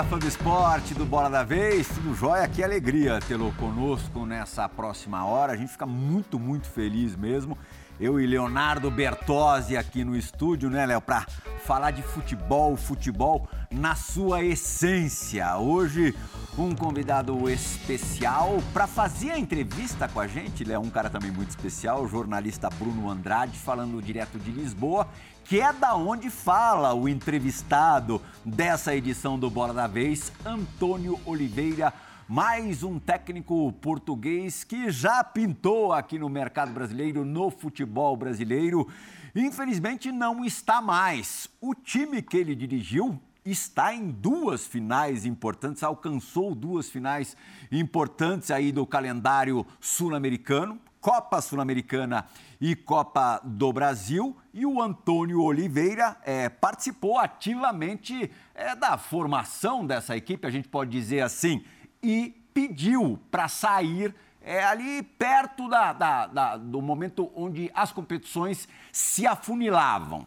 Olá, fã do esporte, do Bola da Vez, tudo jóia? Que alegria tê-lo conosco nessa próxima hora. A gente fica muito, muito feliz mesmo. Eu e Leonardo Bertozzi aqui no estúdio, né, Léo, para falar de futebol, futebol na sua essência. Hoje, um convidado especial para fazer a entrevista com a gente. É um cara também muito especial, o jornalista Bruno Andrade, falando direto de Lisboa que é da onde fala o entrevistado dessa edição do Bola da Vez, Antônio Oliveira, mais um técnico português que já pintou aqui no mercado brasileiro, no futebol brasileiro. Infelizmente não está mais. O time que ele dirigiu está em duas finais importantes, alcançou duas finais importantes aí do calendário sul-americano, Copa Sul-Americana e Copa do Brasil. E o Antônio Oliveira é, participou ativamente é, da formação dessa equipe, a gente pode dizer assim, e pediu para sair é, ali perto da, da, da, do momento onde as competições se afunilavam.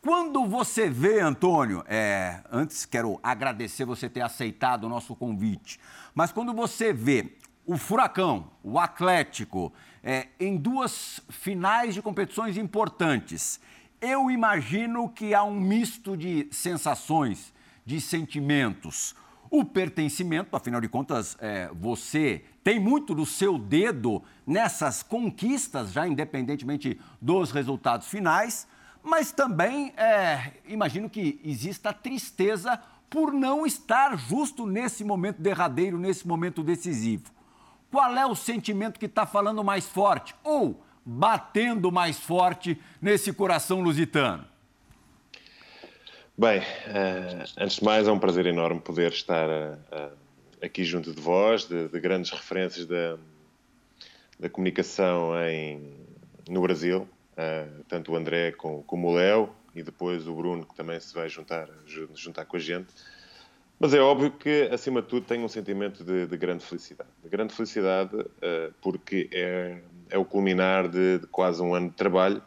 Quando você vê, Antônio, é, antes quero agradecer você ter aceitado o nosso convite, mas quando você vê o Furacão, o Atlético, é, em duas finais de competições importantes. Eu imagino que há um misto de sensações, de sentimentos. O pertencimento, afinal de contas, é, você tem muito do seu dedo nessas conquistas, já independentemente dos resultados finais, mas também é, imagino que exista tristeza por não estar justo nesse momento derradeiro, nesse momento decisivo. Qual é o sentimento que está falando mais forte ou batendo mais forte nesse coração lusitano? Bem, uh, antes de mais é um prazer enorme poder estar uh, aqui junto de vós, de, de grandes referências da, da comunicação em, no Brasil, tanto o André como, como o Léo e depois o Bruno que também se vai juntar, juntar com a gente. Mas é óbvio que, acima de tudo, tenho um sentimento de, de grande felicidade. De grande felicidade uh, porque é, é, o culminar de, de, quase um ano de trabalho.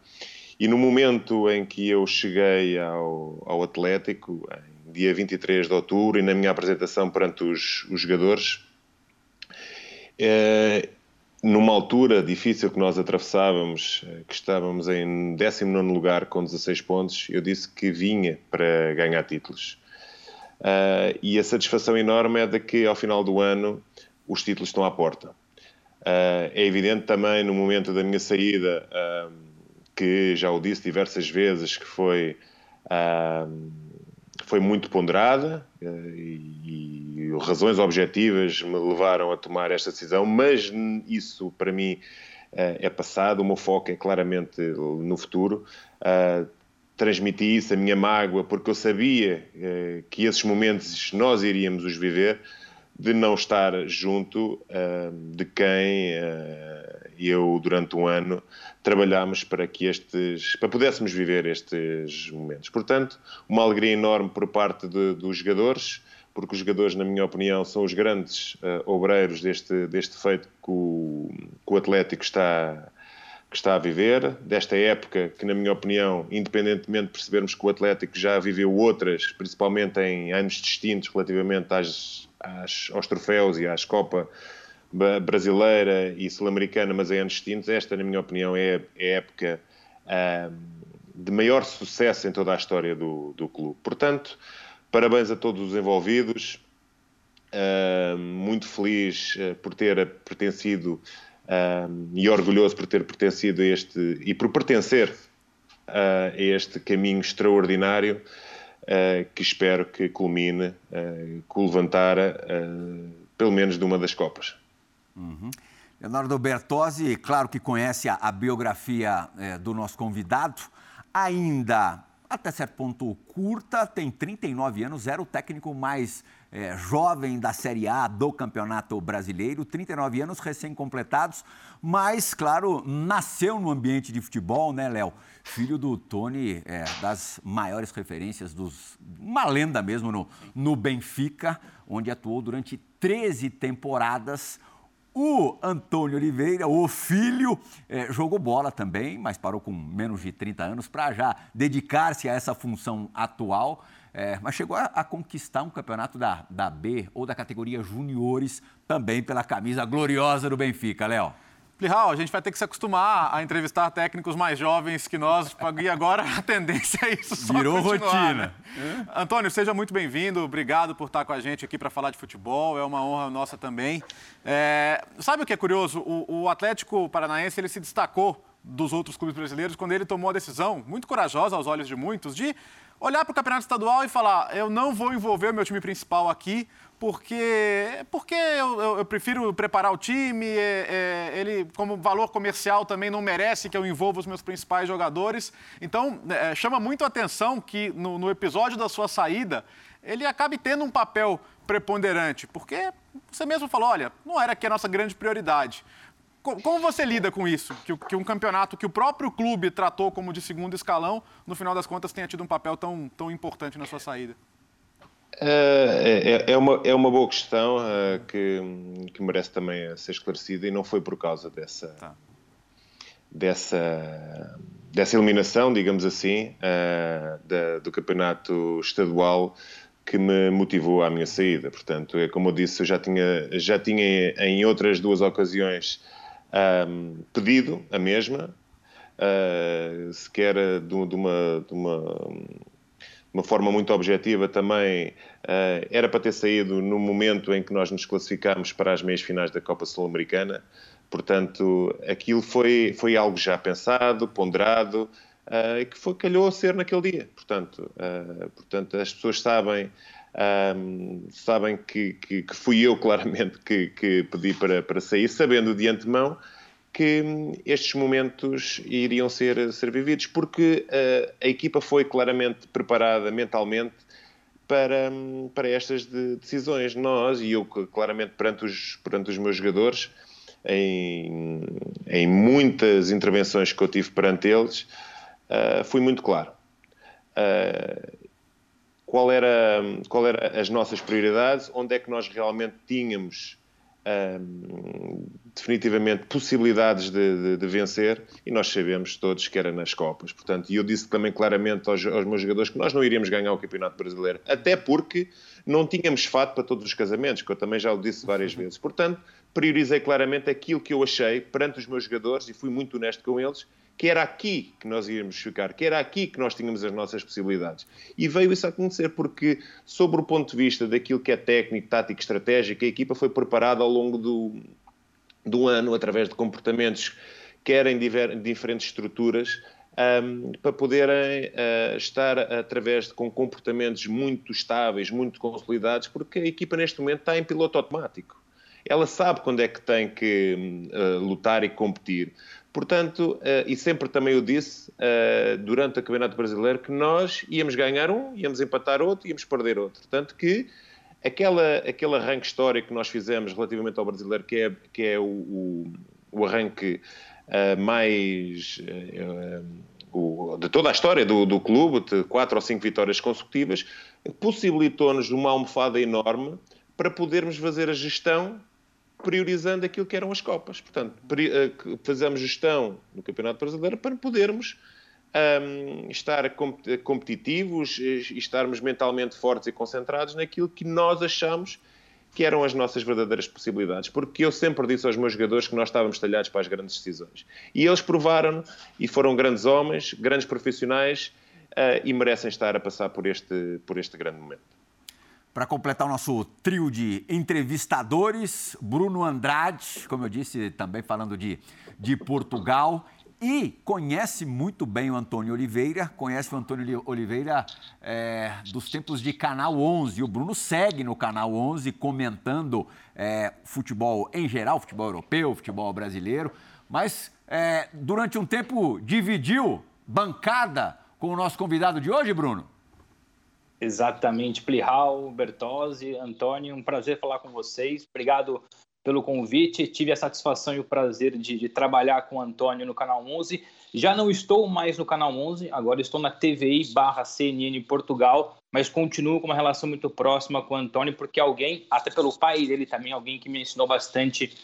E no momento em que eu cheguei ao, ao Atlético, em dia 23 de outubro, e na minha apresentação perante os, os jogadores, uh, numa altura difícil que nós atravessávamos, eh, que estávamos em 19 lugar com 16 pontos, eu disse que vinha para ganhar títulos Uh, e a satisfação enorme é de que ao final do ano os títulos estão à porta. Uh, é evidente também no momento da minha saída, uh, que já o disse diversas vezes, que foi, foi muito ponderada e, e, razões objetivas me levaram a tomar esta decisão, mas isso para mim é passado, o meu foco é claramente no futuro transmiti isso, a minha mágoa, porque eu sabia eh, que esses momentos nós iríamos os viver, de não estar junto uh, de quem uh, eu, durante um ano, trabalhámos para que estes, para pudéssemos viver estes momentos. Portanto, uma alegria enorme por parte de, dos jogadores, porque os jogadores, na minha opinião, são os grandes uh, obreiros deste, deste feito que o, que o Atlético está que está a viver, desta época que, na minha opinião, independentemente de percebermos que o Atlético já viveu outras, principalmente em anos distintos relativamente às, às, aos troféus e às Copa brasileira e sul-americana, mas em anos distintos, esta, na minha opinião, é, é a época uh, de maior sucesso em toda a história do, do clube. Portanto, parabéns a todos os envolvidos, uh, muito feliz uh, por ter pertencido e orgulhoso por ter pertencido a este e por pertencer uh, a este caminho extraordinário uh, que espero que culmine uh, com o levantar pelo menos de uma das Copas. Uhum. Leonardo Bertozzi, claro que conhece a, a biografia do nosso convidado, ainda até certo ponto curta, tem 39 anos, era o técnico mais é, jovem da Série A do Campeonato Brasileiro, 39 anos recém-completados, mas, claro, nasceu no ambiente de futebol, né, Léo? Filho do Tony, é, das maiores referências, dos, uma lenda mesmo no, no Benfica, onde atuou durante 13 temporadas. O Antônio Oliveira, o filho, é, jogou bola também, mas parou com menos de 30 anos para já dedicar-se a essa função atual. É, mas chegou a, a, conquistar um campeonato da, da B ou da categoria juniores também pela camisa gloriosa do Benfica, Léo. Plihal, a gente vai ter que se acostumar a entrevistar técnicos mais jovens que nós, e agora a tendência é isso só Virou rotina. Né? Antônio, seja muito bem-vindo, obrigado por estar com a gente aqui para falar de futebol, é uma honra nossa também. É, sabe o que é curioso? O, o Atlético Paranaense ele se destacou dos outros clubes brasileiros quando ele tomou a decisão, muito corajosa aos olhos de muitos, de olhar para o campeonato estadual e falar: eu não vou envolver o meu time principal aqui, porque, porque eu, eu, eu prefiro preparar o time, é, é, ele, como valor comercial, também não merece que eu envolva os meus principais jogadores. Então, é, chama muito a atenção que no, no episódio da sua saída, ele acabe tendo um papel preponderante, porque você mesmo falou: olha, não era aqui a nossa grande prioridade. Como você lida com isso? Que, um campeonato que o próprio clube tratou como de segundo escalão, no final das contas, tenha tido um papel tão, tão importante na sua saída? É, é, é uma, é uma boa questão uh, que, que merece também ser esclarecida e não foi por causa dessa, tá. dessa, dessa eliminação, digamos assim, uh, da, do campeonato estadual que me motivou à minha saída. Portanto, é como eu disse, eu já tinha, já tinha em outras duas ocasiões um, pedido a mesma, uh, sequer de, de, uma, de uma, uma, forma muito objetiva também, uh, era para ter saído no momento em que nós nos classificámos para as meias finais da Copa Sul-Americana. Portanto, aquilo foi, foi algo já pensado, ponderado, uh, que foi, calhou a ser naquele dia. Portanto, uh, portanto as pessoas sabem um, sabem que, que, que, fui eu, claramente, que, que pedi para, para sair, sabendo de antemão que estes momentos iriam ser, ser vividos, porque uh, a equipa foi claramente preparada mentalmente para, para estas de, decisões. Nós, e eu claramente perante os, perante os meus jogadores, em, em muitas intervenções que eu tive perante eles, uh, fui muito claro. Uh, qual era, qual era as nossas prioridades, onde é que nós realmente tínhamos um, definitivamente possibilidades de, de, de, vencer e nós sabemos todos que era nas Copas. Portanto, e eu disse também claramente aos, aos, meus jogadores que nós não iríamos ganhar o Campeonato Brasileiro, até porque não tínhamos fato para todos os casamentos, que eu também já o disse várias vezes. Portanto, priorizei claramente aquilo que eu achei perante os meus jogadores e fui muito honesto com eles que era aqui que nós íamos ficar, que era aqui que nós tínhamos as nossas possibilidades. E veio isso a acontecer porque, sobre o ponto de vista daquilo que é técnico, tático, estratégico, a equipa foi preparada ao longo do, do ano, através de comportamentos, quer em diver, diferentes estruturas, um, para poderem uh, estar através de com comportamentos muito estáveis, muito consolidados, porque a equipa neste momento está em piloto automático. Ela sabe quando é que tem que uh, lutar e competir. Portanto, uh, e sempre também eu disse uh, durante o Campeonato Brasileiro que nós íamos ganhar um, íamos empatar outro, íamos perder outro. Tanto que aquela, aquele arranque histórico que nós fizemos relativamente ao brasileiro, que é, que é o, o, o arranque uh, mais. O, de toda a história do, do clube, de quatro ou cinco vitórias consecutivas, possibilitou-nos uma almofada enorme para podermos fazer a gestão priorizando aquilo que eram as Copas. Portanto, eh, fazemos gestão no Campeonato Brasileiro para podermos um, estar competitivos e estarmos mentalmente fortes e concentrados naquilo que nós achamos que eram as nossas verdadeiras possibilidades. Porque eu sempre disse aos meus jogadores que nós estávamos talhados para as grandes decisões. E eles provaram e foram grandes homens, grandes profissionais uh, e merecem estar a passar por este, por este grande momento. Para completar o nosso trio de entrevistadores, Bruno Andrade, como eu disse, também falando de, de Portugal, e conhece muito bem o Antônio Oliveira, conhece o Antônio Oliveira é, dos tempos de Canal 11. O Bruno segue no Canal 11 comentando é, futebol em geral, futebol europeu, futebol brasileiro, mas é, durante um tempo dividiu bancada com o nosso convidado de hoje, Bruno? Exatamente, Plihal, Bertozzi, Antônio, um prazer falar com vocês. Obrigado pelo convite. Tive a satisfação e o prazer de, de, trabalhar com o Antônio no Canal 11. Já não estou mais no Canal 11, agora estou na TVI barra CNN Portugal, mas continuo com uma relação muito próxima com o Antônio, porque alguém, até pelo pai dele também, alguém que me ensinou bastante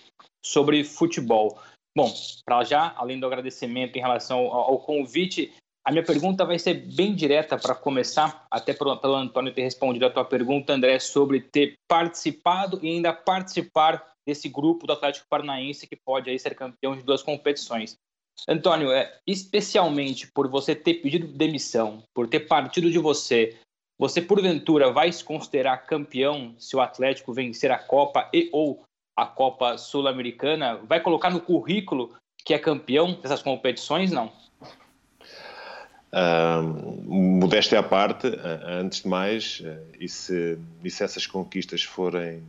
sobre futebol. Bom, para já, além do agradecimento em relação ao, ao convite, a minha pergunta vai ser bem direta para começar, até pelo Antônio ter respondido a tua pergunta, André, sobre ter participado e ainda participar desse grupo do Atlético Paranaense que pode aí ser campeão de duas competições. Antônio, é, especialmente por você ter pedido demissão, por ter partido de você, você porventura vai se considerar campeão se o Atlético vencer a Copa e ou a Copa Sul-Americana? Vai colocar no currículo que é campeão dessas competições? Não. Uh, modéstia à parte, uh, antes de mais, uh, e, se, e se essas conquistas forem,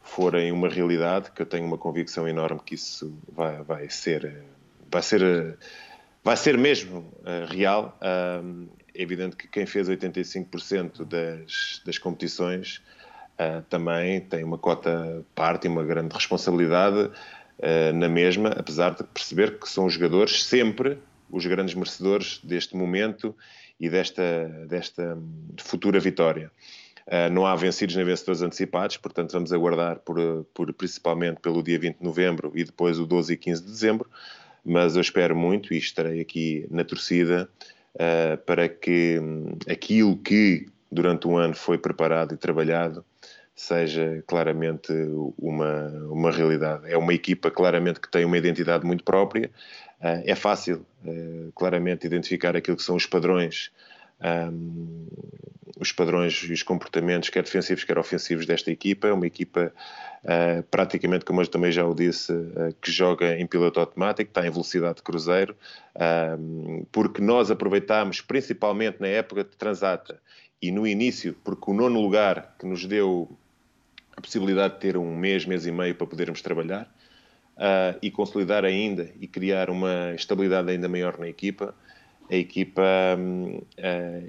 forem uma realidade, que eu tenho uma convicção enorme que isso vai, vai ser, vai ser, vai ser mesmo real, é evidente que quem fez 85% das, das competições também tem uma cota parte e uma grande responsabilidade na mesma, apesar de perceber que são jogadores sempre os grandes merecedores deste momento e desta, desta futura vitória. Uh, não há vencidos nem vencedores antecipados, portanto vamos aguardar por, por, principalmente pelo dia 20 de novembro e depois o 12 e 15 de dezembro, mas eu espero muito e estarei aqui na torcida uh, para que um, aquilo que durante um ano foi preparado e trabalhado seja claramente uma, uma realidade. É uma equipa claramente que tem uma identidade muito própria, é fácil, uh, claramente, identificar aquilo que são os padrões, um, os padrões e os comportamentos, quer defensivos, quer ofensivos desta equipa. É uma equipa, uh, praticamente, como eu também já o disse, que joga em piloto automático, está em velocidade de cruzeiro, porque nós aproveitámos, principalmente na época de Transata e no início, porque o nono lugar que nos deu a possibilidade de ter um mês, mês e meio para podermos trabalhar, uh, e consolidar ainda e criar uma estabilidade ainda maior na equipa. A equipa uh,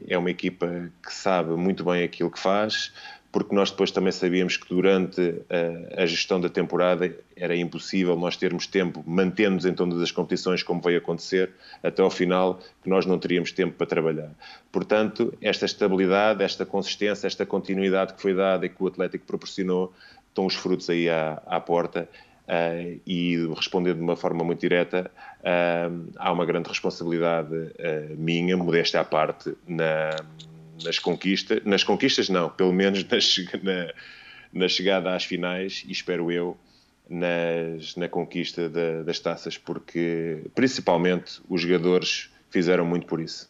é uma equipa que sabe muito bem aquilo que faz, porque nós depois também sabíamos que durante a, a gestão da temporada era impossível nós termos tempo, mantendo-nos em todas as competições, como veio acontecer, até ao final, que nós não teríamos tempo para trabalhar. Portanto, esta estabilidade, esta consistência, esta continuidade que foi dada e que o Atlético proporcionou, estão os frutos aí à, à porta Uh, e respondendo de uma forma muito direta, uh, há uma grande responsabilidade uh, minha, modéstia à parte, na, nas conquistas, nas conquistas não, pelo menos na, na chegada às finais e espero eu nas, na conquista da, das taças, porque principalmente os jogadores fizeram muito por isso.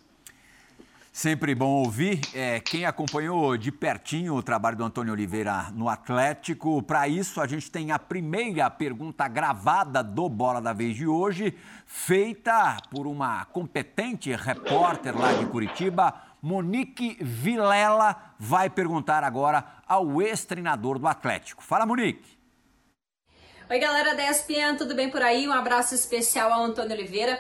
Sempre bom ouvir. É, quem acompanhou de pertinho o trabalho do Antônio Oliveira no Atlético, para isso a gente tem a primeira pergunta gravada do Bola da Vez de hoje, feita por uma competente repórter lá de Curitiba, Monique Vilela, vai perguntar agora ao ex-treinador do Atlético. Fala, Monique. Oi, galera da ESPN, tudo bem por aí? Um abraço especial ao Antônio Oliveira.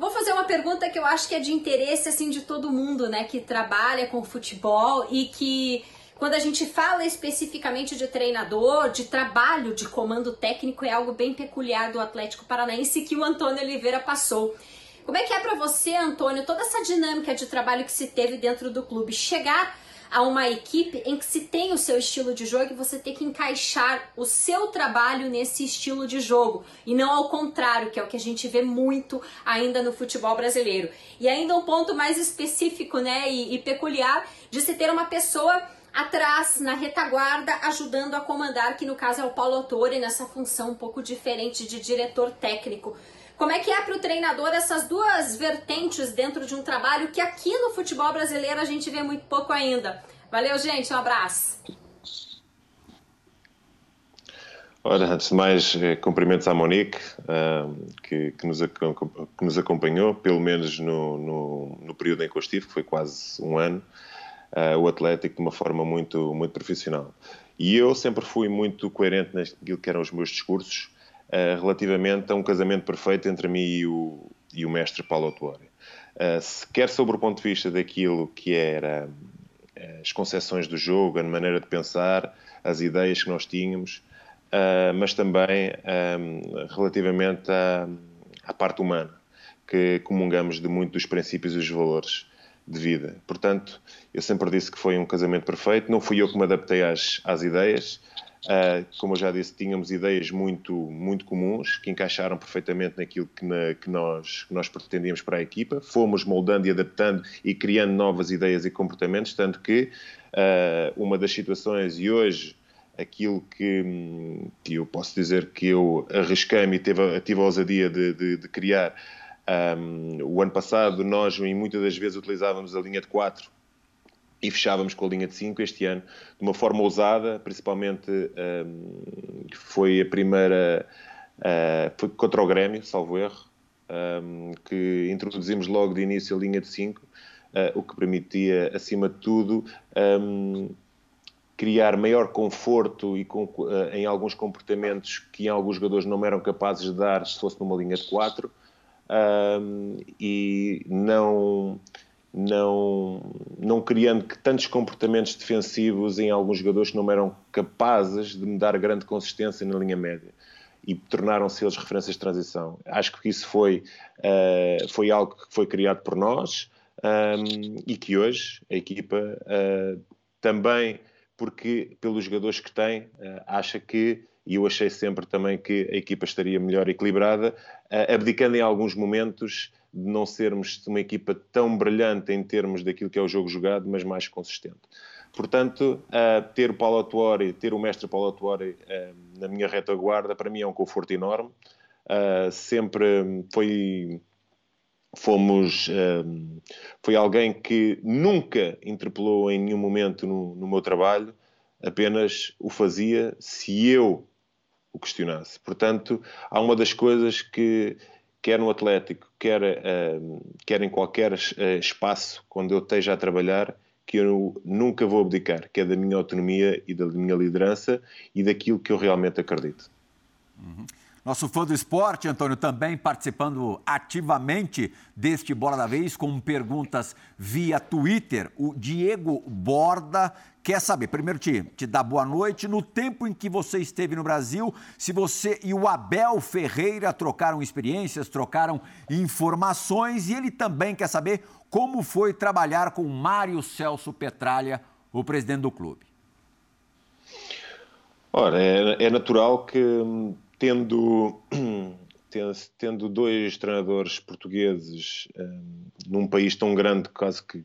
Vou fazer uma pergunta que eu acho que é de interesse assim de todo mundo, né, que trabalha com futebol e que quando a gente fala especificamente de treinador, de trabalho, de comando técnico, é algo bem peculiar do Atlético Paranaense que o Antônio Oliveira passou. Como é que é para você, Antônio, toda essa dinâmica de trabalho que se teve dentro do clube? Chegar a uma equipe em que se tem o seu estilo de jogo e você tem que encaixar o seu trabalho nesse estilo de jogo e não ao contrário, que é o que a gente vê muito ainda no futebol brasileiro. E ainda um ponto mais específico, né, e, e peculiar de se ter uma pessoa atrás, na retaguarda, ajudando a comandar, que no caso é o Paulo Autori, nessa função um pouco diferente de diretor técnico. Como é que é para o treinador essas duas vertentes dentro de um trabalho que aqui no futebol brasileiro a gente vê muito pouco ainda? Valeu, gente, um abraço. Ora, antes de mais, eh, cumprimentos à Monique, uh, que, que, nos, que, nos, acompanhou, pelo menos no, no, no, período em que eu estive, que foi quase um ano, uh, o Atlético de uma forma muito, muito profissional. E eu sempre fui muito coerente naquilo que eram os meus discursos, uh, relativamente a um casamento perfeito entre mim e o, e o mestre Paulo Autuori. Uh, quer sobre o ponto de vista daquilo que era uh, as concepções do jogo, a maneira de pensar, as ideias que nós tínhamos, uh, mas também um, relativamente à, à, parte humana, que comungamos de muito dos princípios e dos valores de vida. Portanto, eu sempre disse que foi um casamento perfeito, não fui eu que me adaptei às, às ideias, Uh, como eu já disse, tínhamos ideias muito, muito comuns que encaixaram perfeitamente naquilo que, na, que, nós, que nós pretendíamos para a equipa. Fomos moldando e adaptando e criando novas ideias e comportamentos, tanto que uh, uma das situações, e hoje aquilo que, que, eu posso dizer que eu arrisquei-me e tive, tive a ousadia de, de, de criar. Um, o ano passado, nós, em muitas das vezes, utilizávamos a linha de 4 e fechávamos com a linha de 5 este ano, de uma forma ousada, principalmente um, foi a primeira, uh, foi contra o Grêmio, salvo erro, um, que introduzimos logo de início a linha de 5, uh, ah, o que permitia, acima de tudo, um, criar maior conforto e com, uh, em alguns comportamentos que em alguns jogadores não eram capazes de dar se fosse numa linha de 4, e não não, não criando tantos comportamentos defensivos em alguns jogadores que não eram capazes de me dar grande consistência na linha média e tornaram-se eles referências de transição. Acho que isso foi, uh, foi algo que foi criado por nós um, e que hoje a equipa uh, também, porque pelos jogadores que tem, uh, acha que, e eu achei sempre também que a equipa estaria melhor equilibrada, abdicando em alguns momentos de não sermos uma equipa tão brilhante em termos daquilo que é o jogo jogado, mas mais consistente. Portanto, uh, ter o Paulo Atuori, ter o mestre Paulo Atuori uh, na minha retaguarda, para mim é um conforto enorme. Uh, sempre foi fomos foi alguém que nunca interpelou em nenhum momento no, no, meu trabalho apenas o fazia se eu o questionasse portanto há uma das coisas que quer no Atlético, quer, uh, quer em qualquer uh, espaço quando eu esteja a trabalhar, que eu nunca vou abdicar, que é da minha autonomia e da minha liderança e daquilo que eu realmente acredito. Uhum. Nosso fã do esporte, Antônio, também participando ativamente deste Bola da Vez, com perguntas via Twitter. O Diego Borda quer saber, primeiro te, te dar boa noite. No tempo em que você esteve no Brasil, se você e o Abel Ferreira trocaram experiências, trocaram informações, e ele também quer saber como foi trabalhar com Mário Celso Petralha, o presidente do clube. Ora, é, é natural que tendo, tendo dois treinadores portugueses um, num país tão grande, quase que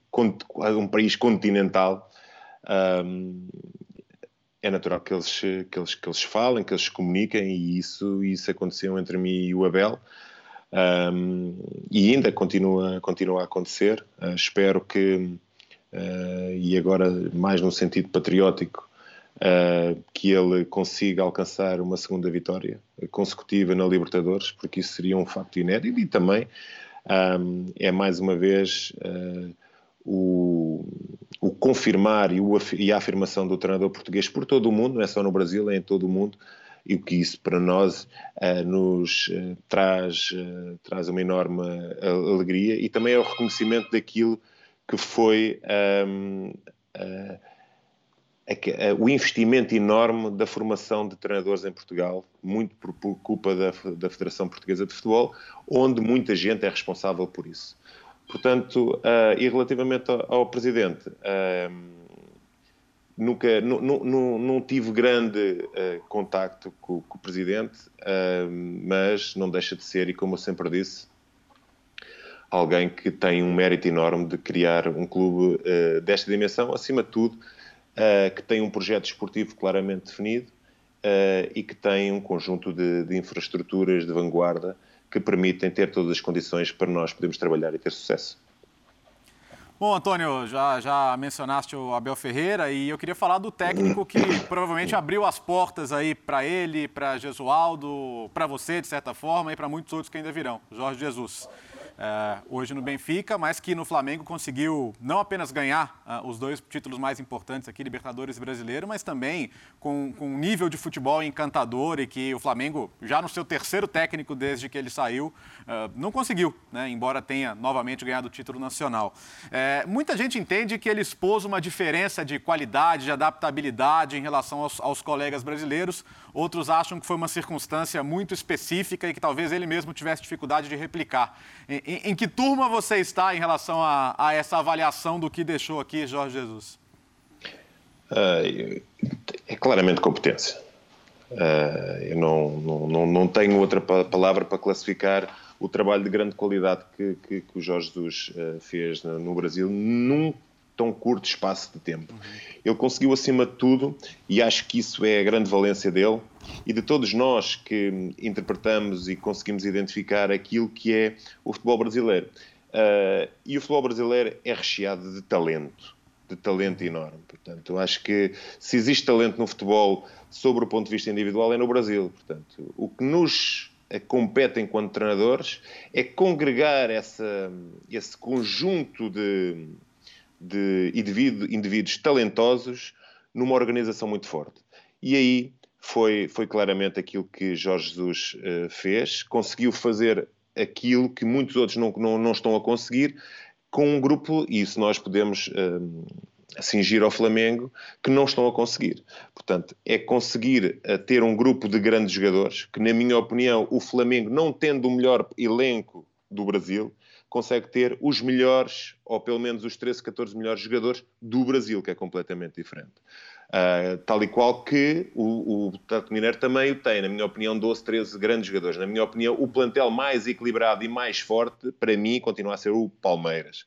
um país continental, um, é natural que eles, que, eles, que eles falem, que eles comuniquem, e isso, isso aconteceu entre mim e o Abel. Um, e ainda continua, continua a acontecer. Uh, espero que, uh, e agora mais no sentido patriótico, uh, que ele consiga alcançar uma segunda vitória consecutiva na Libertadores, porque isso seria um facto inédito e também um, é mais uma vez uh, o, o, confirmar e, o, e, a afirmação do treinador português por todo o mundo, não é só no Brasil, é em todo o mundo, e o que isso para nós uh, nos uh, traz, uh, traz uma enorme alegria e também é o reconhecimento daquilo que foi é o investimento enorme da formação de treinadores em Portugal, muito por, por culpa da, da, Federação Portuguesa de Futebol, onde muita gente é responsável por isso. Portanto, uh, e relativamente ao, ao Presidente, uh, nunca, não tive grande uh, contacto com, com, o Presidente, mas não deixa de ser, e como eu sempre disse, alguém que tem um mérito enorme de criar um clube desta dimensão, acima de tudo, que tem um projeto esportivo claramente definido e que tem um conjunto de, de, infraestruturas de vanguarda que permitem ter todas as condições para nós podermos trabalhar e ter sucesso. Bom, Antônio, já, já mencionaste o Abel Ferreira e eu queria falar do técnico que provavelmente abriu as portas aí para ele, para Jesualdo, para você, de certa forma, e para muitos outros que ainda virão, Jorge Jesus uh, hoje no Benfica, mas que no Flamengo conseguiu não apenas ganhar uh, os dois títulos mais importantes aqui, Libertadores e Brasileiro, mas também com, com um nível de futebol encantador e que o Flamengo, já no seu terceiro técnico desde que ele saiu, uh, não conseguiu, né, embora tenha novamente ganhado o título nacional. É, muita gente entende que ele expôs uma diferença de qualidade, de adaptabilidade em relação aos, aos colegas brasileiros, outros acham que foi uma circunstância muito específica e que talvez ele mesmo tivesse dificuldade de replicar. Em, em que turma você está em relação a, a, essa avaliação do que deixou aqui Jorge Jesus? Uh, é claramente competência. Uh, eu não, não, não tenho outra palavra para classificar o trabalho de grande qualidade que, que, que o Jorge Jesus uh, fez no, no, Brasil num tão curto espaço de tempo. Uhum. Ele conseguiu acima de tudo, e acho que isso é a grande valência dele, e de todos nós que interpretamos e conseguimos identificar aquilo que é o futebol brasileiro. Uh, e o futebol brasileiro é recheado de talento, de talento enorme. Portanto, acho que se existe talento no futebol sobre o ponto de vista individual é no Brasil. Portanto, o que nos compete enquanto treinadores é congregar essa, esse conjunto de, de indivíduos talentosos numa organização muito forte. E aí foi, foi claramente aquilo que Jorge Jesus uh, fez, conseguiu fazer aquilo que muitos outros não, não, não, estão a conseguir com um grupo, e isso nós podemos uh, ao Flamengo, que não estão a conseguir. Portanto, é conseguir uh, ter um grupo de grandes jogadores, que na minha opinião o Flamengo, não tendo o melhor elenco do Brasil, consegue ter os melhores, ou pelo menos os 13, 14 melhores jogadores do Brasil, que é completamente diferente. Uh, tal e qual que o, o Tato Mineiro também o tem, na minha opinião, 12, 13 grandes jogadores. Na minha opinião, o plantel mais equilibrado e mais forte, para mim, continua a ser o Palmeiras.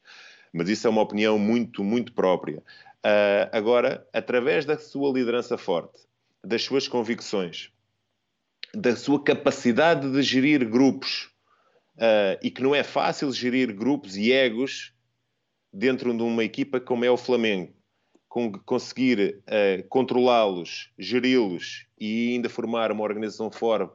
Mas isso é uma opinião muito, muito própria. Uh, agora, através da sua liderança forte, das suas convicções, da sua capacidade de gerir grupos, uh, e que não é fácil gerir grupos e egos dentro de uma equipa como é o Flamengo. Conseguir uh, controlá-los, geri-los e ainda formar uma organização forte,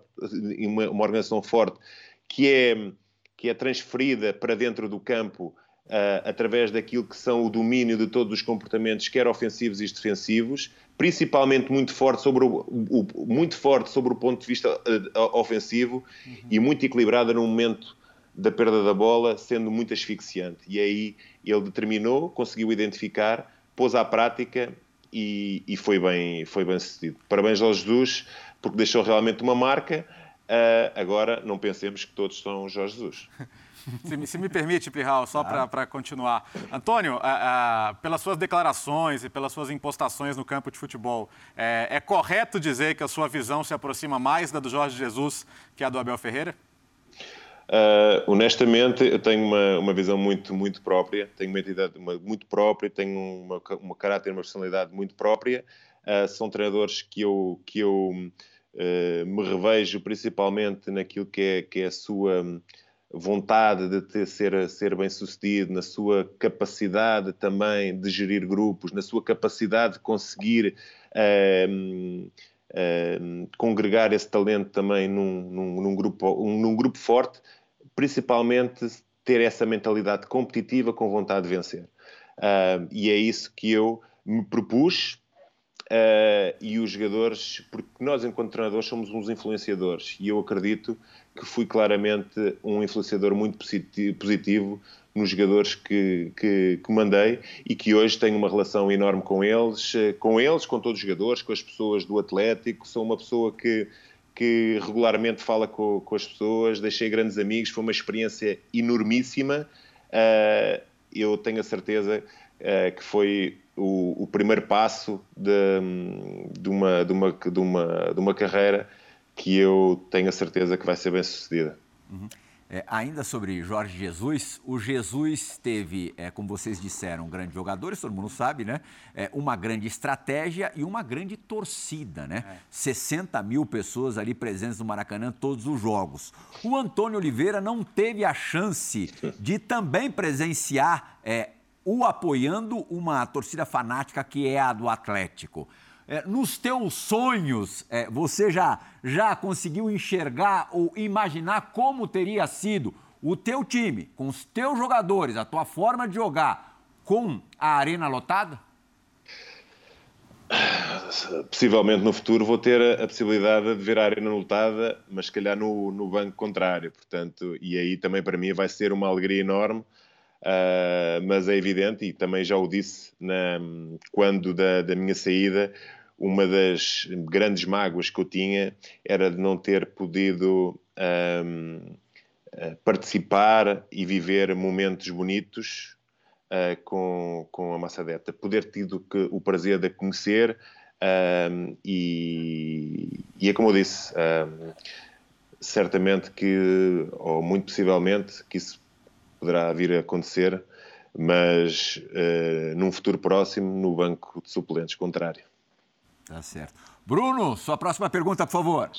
uma, uma, organização forte que é, que é transferida para dentro do campo uh, através daquilo que são o domínio de todos os comportamentos, quer ofensivos e defensivos, principalmente muito forte sobre o, o muito forte sobre o ponto de vista uh, ofensivo uhum. e muito equilibrada no momento da perda da bola, sendo muito asfixiante. E aí ele determinou, conseguiu identificar pôs à prática e, e, foi, bem, foi bem sucedido. Parabéns ao Jesus, porque deixou realmente uma marca. Uh, agora, não pensemos que todos são Jorge Jesus. Se me, se me, permite, Plihal, só ah. para continuar. Antônio, pelas suas declarações e pelas suas impostações no campo de futebol, é, é correto dizer que a sua visão se aproxima mais da do Jorge Jesus que a do Abel Ferreira? Uh, honestamente, eu tenho uma, uma visão muito, muito própria, tenho uma identidade uma, muito própria, tenho uma, uma caráter, uma personalidade muito própria. Uh, são treinadores que eu, que eu uh, me revejo principalmente naquilo que é, que é a sua vontade de ter, ser, ser bem sucedido, na sua capacidade também de gerir grupos, na sua capacidade de conseguir. Uh, uh, congregar esse talento também num, num, num grupo, um, num grupo forte, principalmente ter essa mentalidade competitiva com vontade de vencer. Uh, e é isso que eu me propus uh, e os jogadores, porque nós, enquanto treinadores, somos uns influenciadores e eu acredito que fui claramente um influenciador muito positivo nos jogadores que, que, que, mandei e que hoje tenho uma relação enorme com eles, eh, com eles, com todos os jogadores, com as pessoas do Atlético. Sou uma pessoa que, que regularmente fala com, com as pessoas, deixei grandes amigos, foi uma experiência enormíssima. Uh, eu tenho a certeza uh, que foi o, o, primeiro passo de, de, uma, de, uma, de, uma, de uma carreira que eu tenho a certeza que vai ser bem sucedida. Uhum. É, ainda sobre Jorge Jesus, o Jesus teve, é, como vocês disseram, grandes jogadores, todo mundo sabe, né? É, uma grande estratégia e uma grande torcida, né? É. 60 mil pessoas ali presentes no Maracanã todos os jogos. O Antônio Oliveira não teve a chance de também presenciar é, o apoiando uma torcida fanática que é a do Atlético. É, nos teus sonhos, é, você já, já conseguiu enxergar ou imaginar como teria sido o teu time, com os teus jogadores, a tua forma de jogar, com a arena lotada? Possivelmente no futuro vou ter a, possibilidade de ver a arena lotada, mas se calhar no, no banco contrário. Portanto, e aí também para mim vai ser uma alegria enorme Uh, mas é evidente, e também já o disse na, quando da, da, minha saída, uma das grandes mágoas que eu tinha era de não ter podido um, participar e viver momentos bonitos uh, com, com a Massadeta, poder tido que, o prazer de a conhecer uh, e, e, é como eu disse, uh, certamente que, ou muito possivelmente, que isso poderá vir a acontecer, mas num futuro próximo no banco de suplentes contrário. Tá certo. Bruno, sua próxima pergunta, por favor.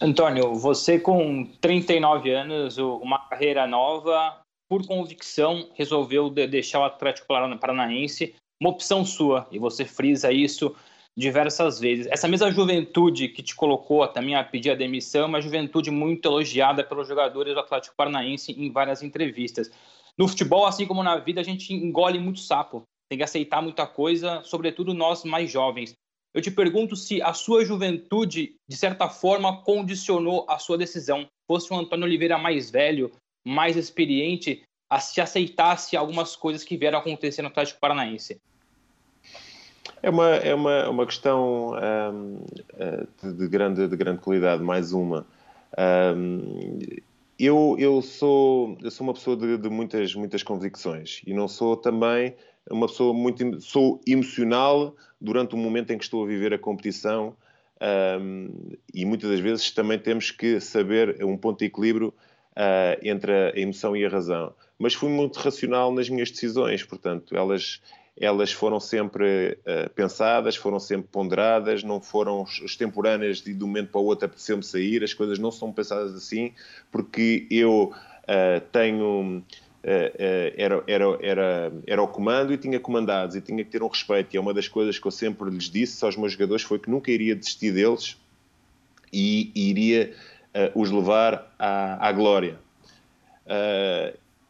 Antônio, você com 39 anos, uma carreira nova, por convicção, resolveu deixar o Atlético Paranaense, uma opção sua, e você frisa isso diversas vezes. Essa mesma juventude que te colocou também a pedir a demissão, é uma juventude muito elogiada pelos jogadores do Atlético Paranaense em várias entrevistas. No futebol, assim como na vida, a gente engole muito sapo, tem que aceitar muita coisa, sobretudo nós mais jovens. Eu te pergunto se a sua juventude, de certa forma, condicionou a sua decisão. Fosse um Antônio Oliveira mais velho, mais experiente, a se aceitasse algumas coisas que vieram acontecer no Atlético Paranaense. É uma, é uma, uma questão um, eh, de, de, grande, de grande qualidade, mais uma. Um, eu, eu, sou, eu sou uma pessoa de, de, muitas, muitas convicções e não sou também uma pessoa muito. sou emocional durante o momento em que estou a viver a competição um, e muitas das vezes também temos que saber um ponto de equilíbrio uh, entre a emoção e a razão. Mas fui muito racional nas minhas decisões, portanto, elas, elas foram sempre uh, pensadas, foram sempre ponderadas, não foram extemporâneas de, de um momento para o outro apeteceu-me sair, as coisas não são pensadas assim, porque eu uh, tenho eh, era, era, era, era o comando e tinha comandados e tinha que ter um respeito. E é uma das coisas que eu sempre lhes disse aos meus jogadores foi que nunca iria desistir deles e iria os levar à, à glória.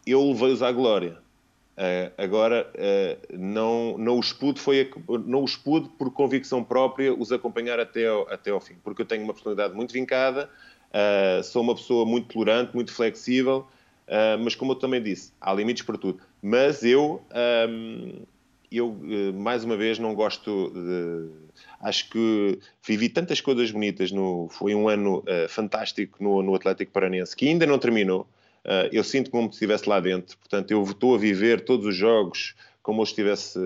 Eu levei-os à glória. Uh, agora, não, não, os pude, foi, não os pude, por convicção própria, os acompanhar até ao, até ao fim, porque eu tenho uma personalidade muito vincada, sou uma pessoa muito tolerante, muito flexível, Uh, mas como eu também disse, há limites para tudo. Mas eu, um, eu uh, mais uma vez, não gosto de. Acho que vivi tantas coisas bonitas. No, foi um ano uh, fantástico no, no, Atlético Paranense, que ainda não terminou. Eu sinto como se estivesse lá dentro. Portanto, eu estou a viver todos os jogos como eu estivesse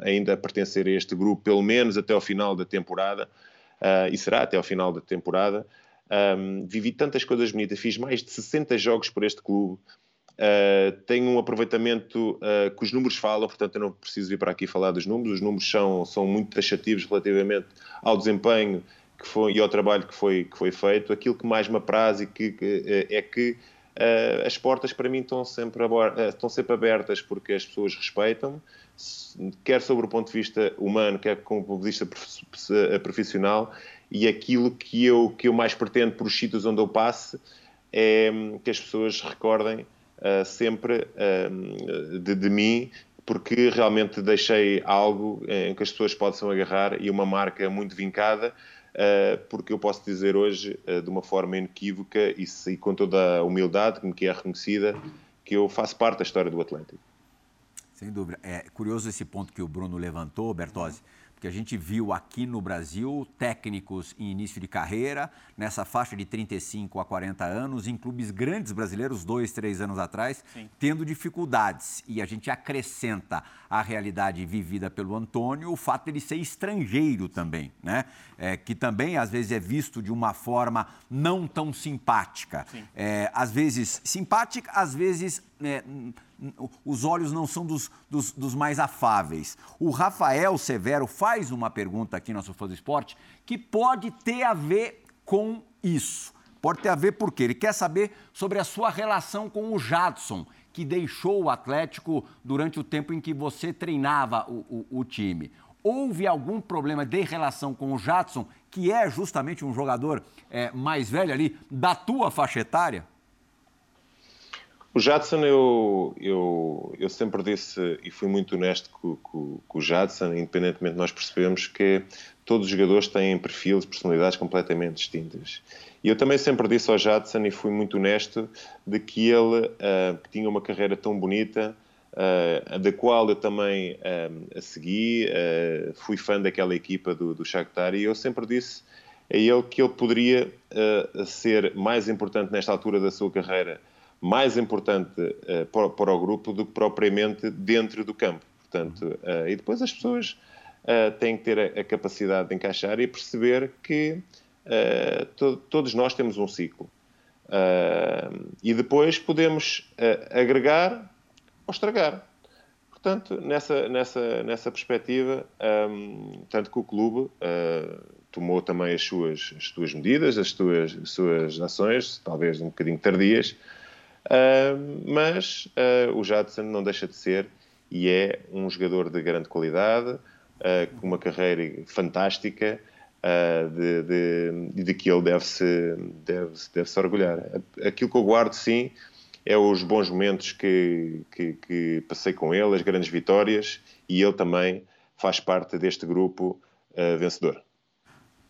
ainda a pertencer a este grupo, pelo menos até ao final da temporada. e será até ao final da temporada. Um, vivi tantas coisas bonitas, fiz mais de 60 jogos por este clube. Uh, tenho um aproveitamento uh, que os números falam, portanto eu não preciso vir para aqui falar dos números. Os números são, são muito taxativos relativamente ao desempenho que foi, e ao trabalho que foi, que foi feito. Aquilo que mais me apraz e que, que uh, é que as portas para mim estão sempre, estão sempre abertas porque as pessoas respeitam-me, quer sobre o ponto de vista humano, quer como ponto de vista profissional, e aquilo que eu, que eu mais pretendo por os sítios onde eu passe é que as pessoas recordem uh, sempre uh, de, de, mim, porque realmente deixei algo em que as pessoas possam agarrar e uma marca muito vincada, uh, porque eu posso dizer hoje, de uma forma inequívoca e, com toda a humildade que me é reconhecida, que eu faço parte da história do Atlântico. Sem dúvida. É curioso esse ponto que o Bruno levantou, Bertozzi porque a gente viu aqui no Brasil técnicos em início de carreira, nessa faixa de 35 a 40 anos, em clubes grandes brasileiros, dois, três anos atrás, Sim. tendo dificuldades. E a gente acrescenta à realidade vivida pelo Antônio o fato de ele ser estrangeiro também, né? É, que também às vezes é visto de uma forma não tão simpática. É, às vezes simpática, às vezes. É, os olhos não são dos, dos, dos, mais afáveis. O Rafael Severo faz uma pergunta aqui no nosso Fã do Esporte que pode ter a ver com isso. Pode ter a ver porque ele quer saber sobre a sua relação com o Jadson, que deixou o Atlético durante o tempo em que você treinava o, o, o time. Houve algum problema de relação com o Jadson, que é justamente um jogador é, mais velho ali, da tua faixa etária? O Jadson, eu, eu, eu sempre disse e fui muito honesto com, com, com o Jadson, independentemente de nós percebemos que todos os jogadores têm perfis, personalidades completamente distintas. E eu também sempre disse ao Jadson e fui muito honesto de que ele uh, que tinha uma carreira tão bonita, uh, da qual eu também uh, a segui, fui fã daquela equipa do, do Shakhtar e eu sempre disse a ele que ele poderia ser mais importante nesta altura da sua carreira mais importante uh, para, para, o grupo do que propriamente dentro do campo. Portanto, uh, e depois as pessoas uh, têm que ter a, a, capacidade de encaixar e perceber que to, todos nós temos um ciclo. e depois podemos agregar ou estragar. Portanto, nessa, nessa, nessa perspectiva, um, tanto que o clube tomou também as suas, as suas medidas, as suas, as suas ações, talvez um bocadinho tardias, Uh, mas uh, o Jadson não deixa de ser e é um jogador de grande qualidade, uh, com uma carreira fantástica, de, de, de, que ele deve-se deve -se, deve -se orgulhar. Aquilo que eu guardo, sim, é os bons momentos que, que, que, passei com ele, as grandes vitórias, e ele também faz parte deste grupo vencedor.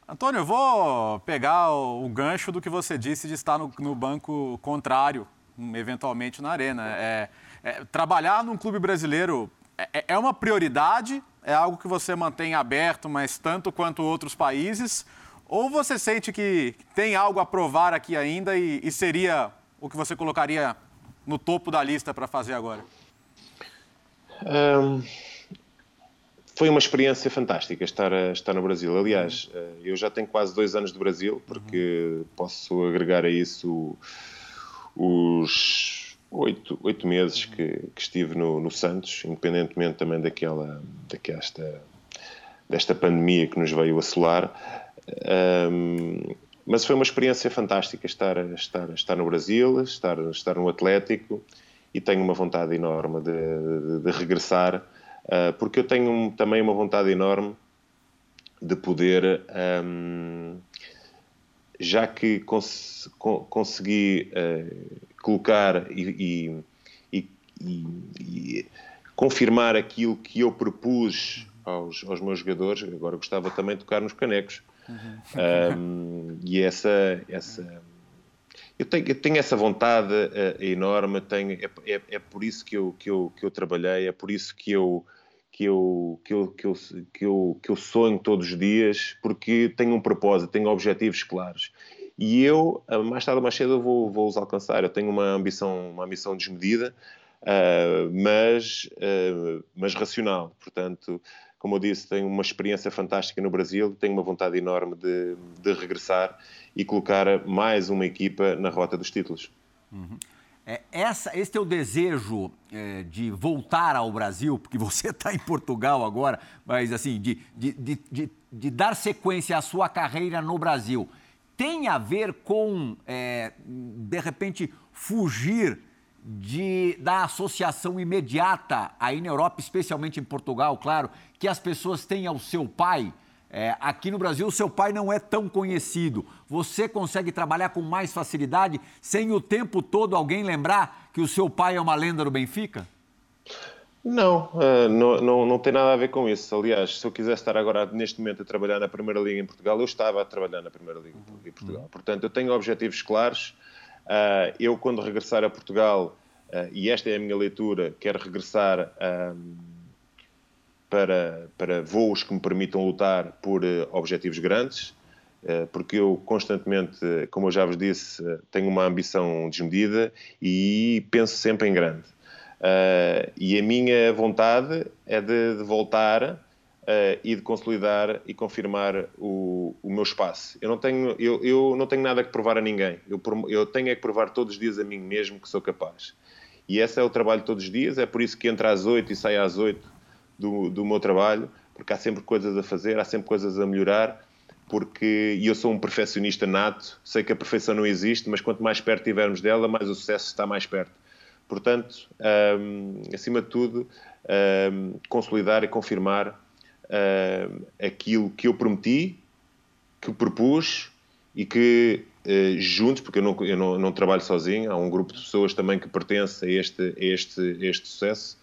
Antônio, eu vou pegar o, o, gancho do que você disse de estar no, no banco contrário eventualmente na arena. É, é, trabalhar num clube brasileiro é, é, uma prioridade, é algo que você mantém aberto, mas tanto quanto outros países, ou você sente que tem algo a provar aqui ainda e, e seria o que você colocaria no topo da lista para fazer agora? Um, foi uma experiência fantástica estar, estar no Brasil. Aliás, uhum. eu já tenho quase dois anos de Brasil, porque uhum. posso agregar a isso os oito, oito meses que, que estive no, no, Santos, independentemente também daquela, daquela desta pandemia que nos veio assolar. Um, mas foi uma experiência fantástica estar, estar, estar no Brasil, estar, estar no Atlético e tenho uma vontade enorme de, de, de regressar, uh, porque eu tenho também uma vontade enorme de poder um, já que cons consegui uh, colocar e, e, e, e, confirmar aquilo que eu propus aos, aos, meus jogadores, agora gostava também de tocar nos canecos. Uhum. Um, e essa, essa eu tenho, eu tenho essa vontade uh, enorme, tenho, é, é, é, por isso que eu, que, eu, que eu trabalhei, é por isso que eu, que eu, que eu, que eu, que eu, que eu sonho todos os dias, porque tenho um propósito, tenho objetivos claros. E eu, mais tarde ou mais cedo, vou, vou os alcançar. Eu tenho uma ambição, uma ambição desmedida, uh, mas, uh, mas racional. Portanto, como eu disse, tenho uma experiência fantástica no Brasil, tenho uma vontade enorme de, de regressar e colocar mais uma equipa na rota dos títulos. Uhum. É, essa, esse teu desejo é, de voltar ao Brasil, porque você está em Portugal agora, mas assim, de, de, de, de, de dar sequência à sua carreira no Brasil, tem a ver com, é, de repente, fugir de, da associação imediata aí na Europa, especialmente em Portugal, claro, que as pessoas têm ao seu pai? É, aqui no Brasil, o seu pai não é tão conhecido. Você consegue trabalhar com mais facilidade sem o tempo todo alguém lembrar que o seu pai é uma lenda do Benfica? Não, uh, não, não, não, tem nada a ver com isso. Aliás, se eu quisesse estar agora, neste momento, a trabalhar na Primeira Liga em Portugal, eu estava a trabalhar na Primeira Liga em Portugal. Uhum. Portanto, eu tenho objetivos claros. Uh, eu, quando regressar a Portugal, uh, e esta é a minha leitura, quero regressar para, para voos que me permitam lutar por uh, objetivos grandes, uh, porque eu constantemente, como eu já vos disse, uh, tenho uma ambição desmedida e penso sempre em grande. e a minha vontade é de, de voltar e de consolidar e confirmar o, o meu espaço. Eu não, tenho, eu, eu, não tenho nada que provar a ninguém. Eu, eu tenho é que provar todos os dias a mim mesmo que sou capaz. E esse é o trabalho todos os dias, é por isso que entra às 8 e sai às 8 do, do meu trabalho, porque há sempre coisas a fazer, há sempre coisas a melhorar, porque eu sou um perfeccionista nato, sei que a perfeição não existe, mas quanto mais perto estivermos dela, mais o sucesso está mais perto. Portanto, um, acima de tudo, um, consolidar e confirmar um, aquilo que eu prometi, que propus e que uh, juntos, porque eu, não, eu não, não, trabalho sozinho, há um grupo de pessoas também que pertence a este, a este, a este sucesso,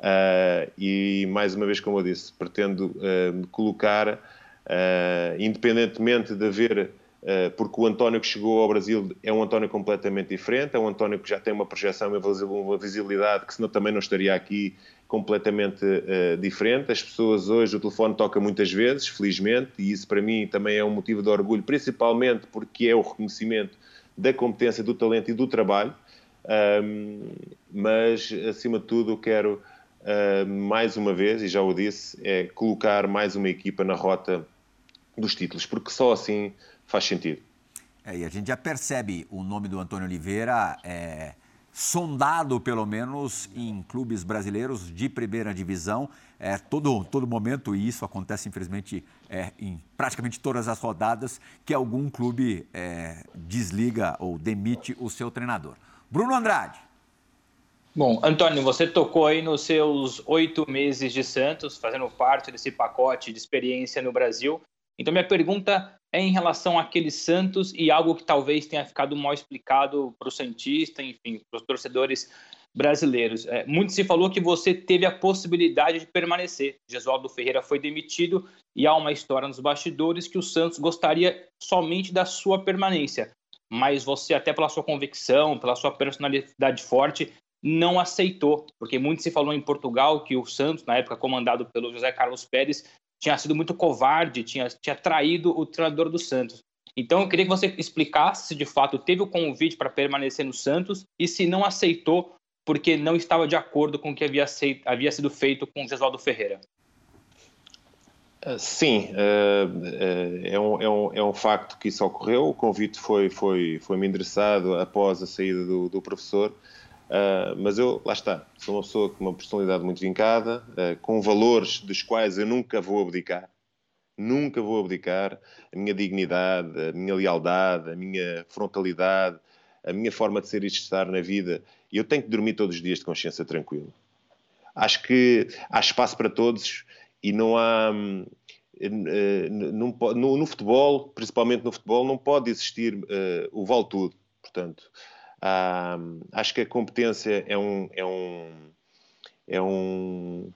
Uh, e, mais uma vez, como eu disse, pretendo uh, colocar, uh, independentemente de haver, porque o António que chegou ao Brasil é um António completamente diferente, é um António que já tem uma projeção, uma visibilidade que senão também não estaria aqui completamente diferente. As pessoas hoje, o telefone toca muitas vezes, felizmente, e isso para mim também é um motivo de orgulho, principalmente porque é o reconhecimento da competência, do talento e do trabalho mas, acima de tudo, quero uh, mais uma vez, e já o disse, é colocar mais uma equipa na rota dos títulos, porque só assim faz sentido. É, e a gente já percebe o nome do Antônio Oliveira é, sondado, pelo menos, em clubes brasileiros de primeira divisão. É, todo, todo momento, e isso acontece, infelizmente, é, em praticamente todas as rodadas, que algum clube é, desliga ou demite o seu treinador. Bruno Andrade. Bom, Antônio, você tocou aí nos seus oito meses de Santos, fazendo parte desse pacote de experiência no Brasil. Então, minha pergunta é em relação àquele Santos e algo que talvez tenha ficado mal explicado para o Santista, enfim, para os torcedores brasileiros. É, muito se falou que você teve a possibilidade de permanecer. Gesualdo Ferreira foi demitido e há uma história nos bastidores que o Santos gostaria somente da sua permanência. Mas você, até pela sua convicção, pela sua personalidade forte, não aceitou, porque muito se falou em Portugal que o Santos, na época comandado pelo José Carlos Pérez, tinha sido muito covarde, tinha, tinha traído o treinador do Santos. Então, eu queria que você explicasse se de fato teve o convite para permanecer no Santos e se não aceitou porque não estava de acordo com o que havia, havia sido feito com o Gesualdo Ferreira. Ah, sim, ah, ah, é um, é, um, é um facto que isso ocorreu. O convite foi, foi, foi-me endereçado após a saída do, do professor, mas eu, lá está, sou uma pessoa com uma personalidade muito vincada, com valores dos quais eu nunca vou abdicar. Nunca vou abdicar a minha dignidade, a minha lealdade, a minha frontalidade, a minha forma de ser e de estar na vida. E eu tenho que dormir todos os dias de consciência tranquila. Acho que há espaço para todos e não há. Eh, não, no, no, futebol, principalmente no futebol, não pode existir uh, o vale tudo. Portanto, acho que a competência é um, é um, é um,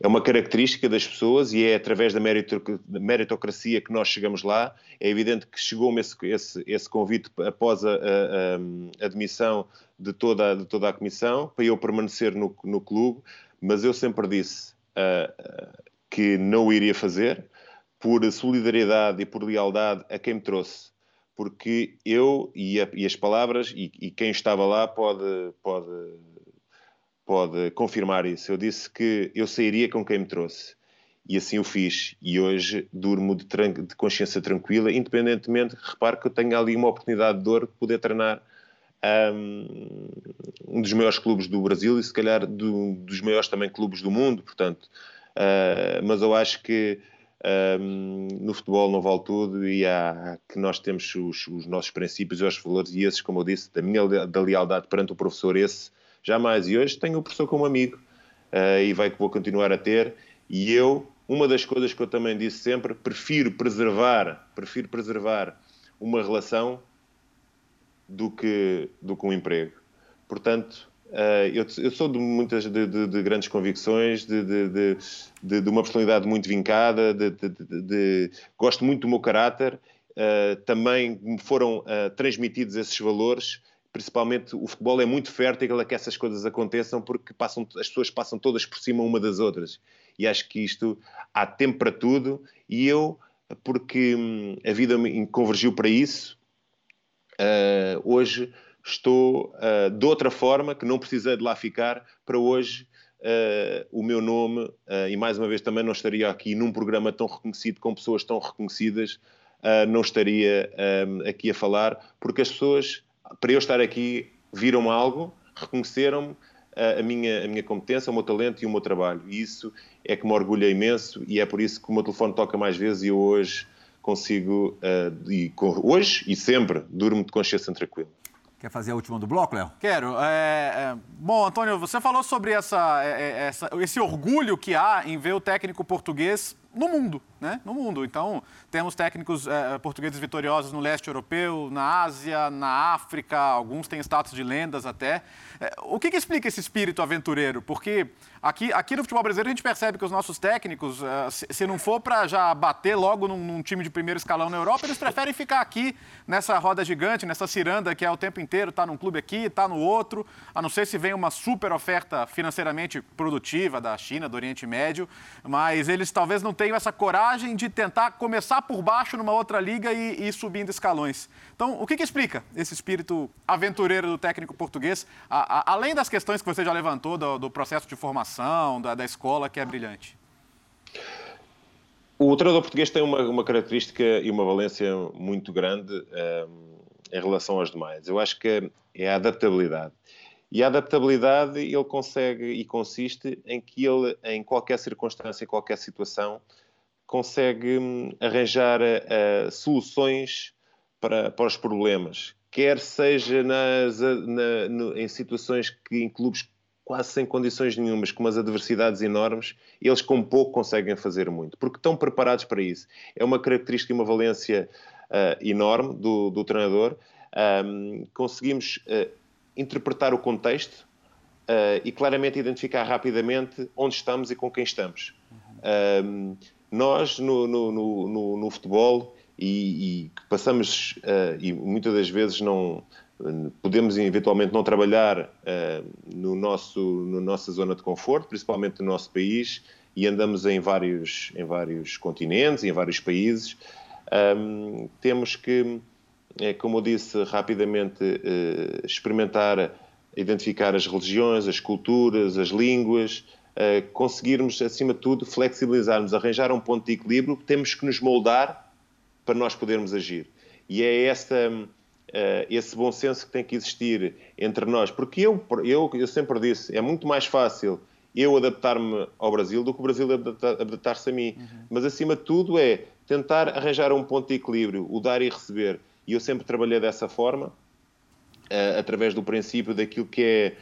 é uma característica das pessoas e é através da meritocracia que nós chegamos lá. É evidente que chegou-me esse, esse, esse, convite após a, a, a, admissão de toda, de toda a comissão para eu permanecer no, no clube, mas eu sempre disse uh, que não o iria fazer por solidariedade e por lealdade a quem me trouxe. Porque eu e, e as palavras, e, e quem estava lá pode, pode pode confirmar isso. Eu disse que eu sairia com quem me trouxe. E assim o fiz. E hoje durmo de, de consciência tranquila, independentemente, repare que eu tenho ali uma oportunidade de dor de poder treinar um, um dos maiores clubes do Brasil e se calhar do, dos maiores também clubes do mundo, portanto. Uh, mas eu acho que um, no futebol não vale tudo e há que nós temos os, os nossos princípios e os valores e esses, como eu disse, da minha da lealdade perante o professor, esse jamais. E hoje tenho o professor como amigo uh, e vai que vou continuar a ter. E eu, uma das coisas que eu também disse sempre, prefiro preservar, prefiro preservar uma relação do que, do que um emprego. Portanto, uh, eu, eu, sou de muitas de, de, de grandes convicções, de, de, uma personalidade muito vincada, gosto muito do meu caráter. Uh, também me foram uh, transmitidos esses valores principalmente o futebol é muito fértil a que essas coisas aconteçam porque passam, as pessoas passam todas por cima uma das outras. E acho que isto há tempo para tudo e eu, porque hum, a vida me convergiu para isso, hoje estou uh, de outra forma, que não precisei de lá ficar, para hoje uh, o meu nome, e mais uma vez também não estaria aqui num programa tão reconhecido, com pessoas tão reconhecidas, não estaria aqui a falar, porque as pessoas para eu estar aqui, viram algo, reconheceram-me a, minha, a minha competência, o meu talento e o meu trabalho. E isso é que me orgulha imenso e é por isso que o meu telefone toca mais vezes e eu hoje consigo, uh, e, hoje e sempre, durmo de consciência tranquila. Quer fazer a última do bloco, Léo? Quero. É, é, bom, Antônio, você falou sobre essa, é, é, essa, esse orgulho que há em ver o técnico português no mundo, né? No mundo. Então, temos técnicos é, portugueses vitoriosos no leste europeu, na Ásia, na África, alguns têm status de lendas até. É, o que, que, explica esse espírito aventureiro? Porque aqui, aqui no futebol brasileiro a gente percebe que os nossos técnicos, se, se, não for para já bater logo num, num, time de primeiro escalão na Europa, eles preferem ficar aqui nessa roda gigante, nessa ciranda que é o tempo inteiro, tá num clube aqui, tá no outro, a não ser se vem uma super oferta financeiramente produtiva da China, do Oriente Médio, mas eles talvez não tenham tenho essa coragem de tentar começar por baixo numa outra liga e, ir subindo escalões. Então, o que, que, explica esse espírito aventureiro do técnico português, a, a, além das questões que você já levantou do, do processo de formação, da, da, escola, que é brilhante? O treinador português tem uma, uma característica e uma valência muito grande um, ehm, em relação aos demais. Eu acho que é a adaptabilidade. E a adaptabilidade ele consegue e consiste em que ele, em qualquer circunstância, em qualquer situação, consegue hum, arranjar uh, soluções para, para os problemas. Quer seja nas, na, no, em situações que em clubes quase sem condições nenhumas, com umas adversidades enormes, eles com pouco conseguem fazer muito, porque estão preparados para isso. É uma característica e uma valência uh, enorme do, do treinador. Um, conseguimos uh, interpretar o contexto uh, e claramente identificar rapidamente onde estamos e com quem estamos. Uhum. nós, no, no, no, no futebol, e, e passamos, uh, e muitas das vezes não podemos eventualmente não trabalhar uh, no nosso na no nossa zona de conforto, principalmente no nosso país, e andamos em vários em vários continentes, em vários países. Um, temos que é, como eu disse, rapidamente eh, experimentar, identificar as religiões, as culturas, as línguas, eh, conseguirmos, acima de tudo, flexibilizarmos, arranjar um ponto de equilíbrio, temos que nos moldar para nós podermos agir. E é esta, eh, esse bom senso que tem que existir entre nós. Porque eu, eu, eu sempre disse, é muito mais fácil eu adaptar-me ao Brasil do que o Brasil adaptar-se a mim. Uhum. Mas, acima de tudo, é tentar arranjar um ponto de equilíbrio, o dar e receber. E eu sempre trabalhei dessa forma, uh, através do princípio daquilo que é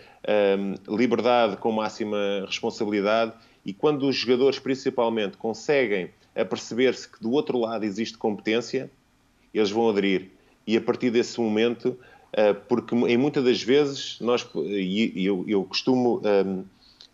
um, ehm, liberdade com máxima responsabilidade. E quando os jogadores, principalmente, conseguem aperceber-se que do outro lado existe competência, eles vão aderir. E a partir desse momento, uh, porque em muitas das vezes, nós, e eu, eu costumo. Um, ehm, uh,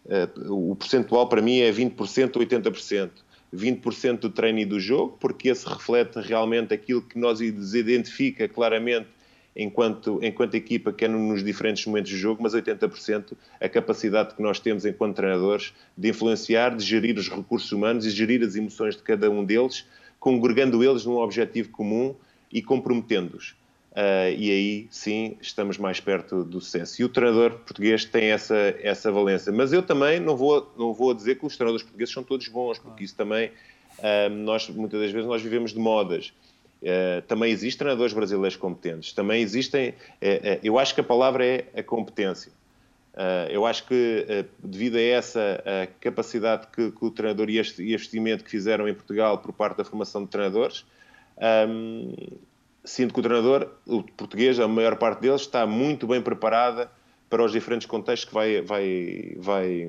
eh, o percentual para mim é 20%, 80%. 20% do treino e do jogo, porque esse reflete realmente aquilo que nos identifica claramente enquanto, enquanto equipa, que é nos diferentes momentos do jogo, mas 80% a capacidade que nós temos enquanto treinadores de influenciar, de gerir os recursos humanos e gerir as emoções de cada um deles, congregando eles num objetivo comum e comprometendo-os. Uh, e aí sim estamos mais perto do sucesso. E o treinador português tem essa, essa valência. Mas eu também não vou, não vou dizer que os treinadores portugueses são todos bons, porque isso também, uh, nós, muitas das vezes, nós vivemos de modas. Uh, também existem treinadores brasileiros competentes. Também existem. eu acho que a palavra é a competência. eu acho que, devido a essa capacidade que, que, o treinador e este investimento que fizeram em Portugal por parte da formação de treinadores, um, sinto que o treinador, o português, a maior parte deles, está muito bem preparada para os diferentes contextos que vai, vai, vai,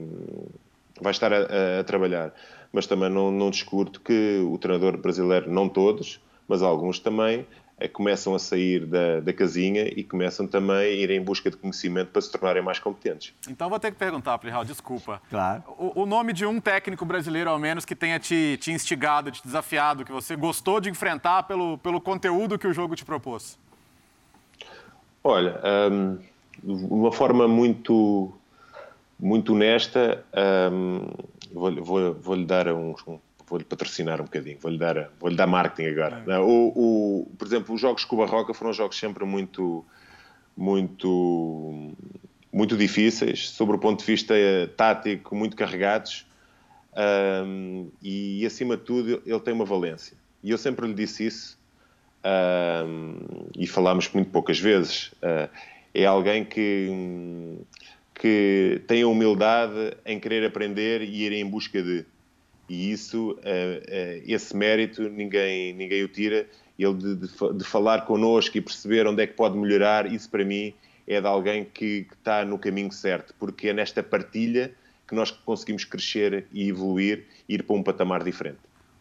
vai estar a, a trabalhar. Mas também não, não discuto que o treinador brasileiro, não todos, mas alguns também, começam a sair da, da casinha e começam também a ir em busca de conhecimento para se tornarem mais competentes. Então vou ter que perguntar, Plihal, desculpa. Claro. O, o, nome de um técnico brasileiro, ao menos, que tenha te, te instigado, te desafiado, que você gostou de enfrentar pelo, pelo conteúdo que o jogo te propôs? Olha, um, de uma forma muito, muito honesta, um, vou-lhe vou, vou dar um, um vou-lhe patrocinar um bocadinho, vou-lhe dar, vou dar marketing agora. É. O, o, por exemplo, os jogos com o Barroca foram jogos sempre muito, muito, muito difíceis, sobre o ponto de vista tático, muito carregados, um, e, acima de tudo ele tem uma valência. E eu sempre lhe disse isso, um, e falámos muito poucas vezes. Uh, é alguém que, que tem a humildade em querer aprender e ir em busca de e isso, eh, eh, esse mérito ninguém, ninguém o tira. Ele de, de, de, falar connosco e perceber onde é que pode melhorar, isso para mim é de alguém que, que está no caminho certo, porque é nesta partilha que nós conseguimos crescer e evoluir e ir para um patamar diferente.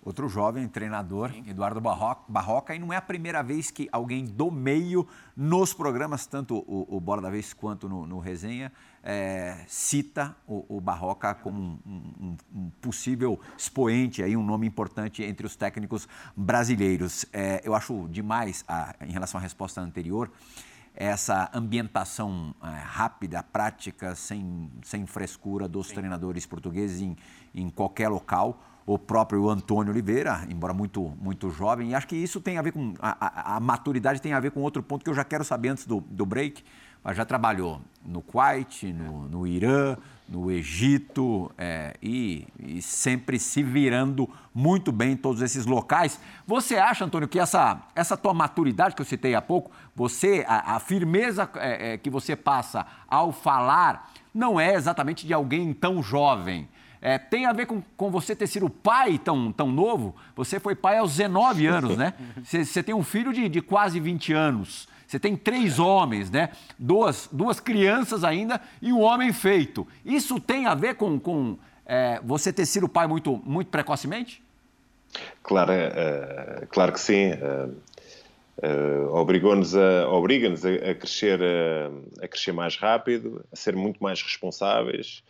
Outro jovem treinador, Eduardo Barroca, e não é a primeira vez que alguém do meio, nos programas, tanto o, o Bola da Vez quanto no, no Resenha, é, cita o, o, Barroca como um, um, um, possível expoente, aí, um nome importante entre os técnicos brasileiros. É, eu acho demais, a, em relação à resposta anterior, essa ambientação é, rápida, prática, sem, sem frescura dos Sim. treinadores portugueses em, em qualquer local o próprio Antônio Oliveira, embora muito, muito jovem. E acho que isso tem a ver com. A, a, a maturidade tem a ver com outro ponto que eu já quero saber antes do, do break. Mas já trabalhou no Kuwait, no, no Irã, no Egito é, e, e, sempre se virando muito bem em todos esses locais. Você acha, Antônio, que essa, essa tua maturidade que eu citei há pouco, você a, a firmeza é, é, que você passa ao falar não é exatamente de alguém tão jovem. É, tem a ver com, com você ter sido pai tão, tão novo. Você foi pai aos 19 anos, né? Você, tem um filho de, de quase 20 anos. Você tem três homens, né? Duas, duas crianças ainda e um homem feito. Isso tem a ver com, com é, você ter sido pai muito, muito precocemente? Claro, uh, claro que sim. Uh, uh, Obrigou-nos a, obriga a, a, crescer, a crescer mais rápido, a ser muito mais responsáveis,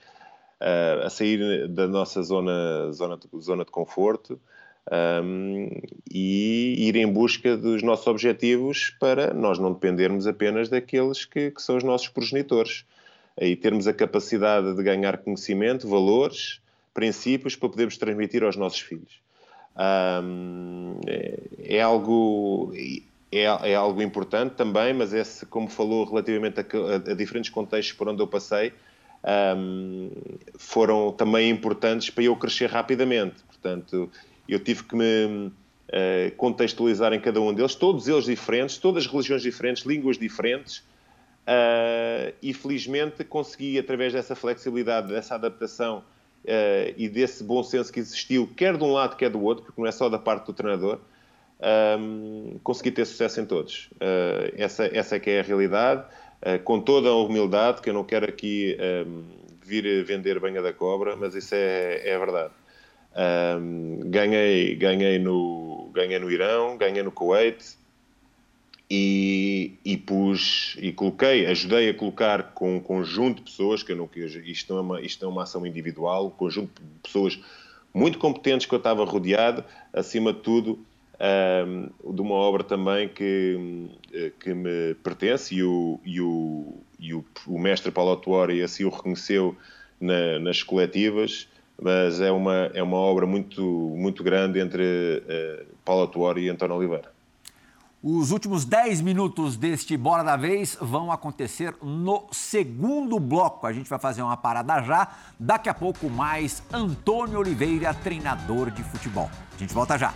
a sair da nossa zona, zona, de, zona de conforto um, e ir em busca dos nossos objetivos para nós não dependermos apenas daqueles que, que são os nossos progenitores. Aí termos a capacidade de ganhar conhecimento, valores, princípios para podermos transmitir aos nossos filhos. Um, é, é, algo é, é, algo importante também, mas esse, como falou relativamente a, a, a diferentes contextos por onde eu passei, um, foram também importantes para eu crescer rapidamente. Portanto, eu tive que me uh, contextualizar em cada um deles, todos eles diferentes, todas as religiões diferentes, línguas diferentes, uh, e felizmente consegui, através dessa flexibilidade, dessa adaptação uh, e desse bom senso que existiu, quer de um lado, quer do outro, porque não é só da parte do treinador, um, consegui ter sucesso em todos. essa, essa é que é a realidade, com toda a humildade, que eu não quero aqui um, vir vender banha da cobra, mas isso é, é verdade. Um, ganhei, ganhei, no, ganhei no Irão, ganhei no Kuwait e, e pus e coloquei, ajudei a colocar com um conjunto de pessoas, que eu não isto não é uma, isto é uma ação individual, um conjunto de pessoas muito competentes que eu estava rodeado, acima de tudo, um, de uma obra também que, que me pertence e o, e o, e o, o mestre Paulo Tuori assim o reconheceu na, nas coletivas mas é uma, é uma obra muito, muito grande entre uh, Paulo Tuori e António Oliveira. Os últimos 10 minutos deste Bora da Vez vão acontecer no segundo bloco. A gente vai fazer uma parada já. Daqui a pouco mais Antônio Oliveira, treinador de futebol. A gente volta já.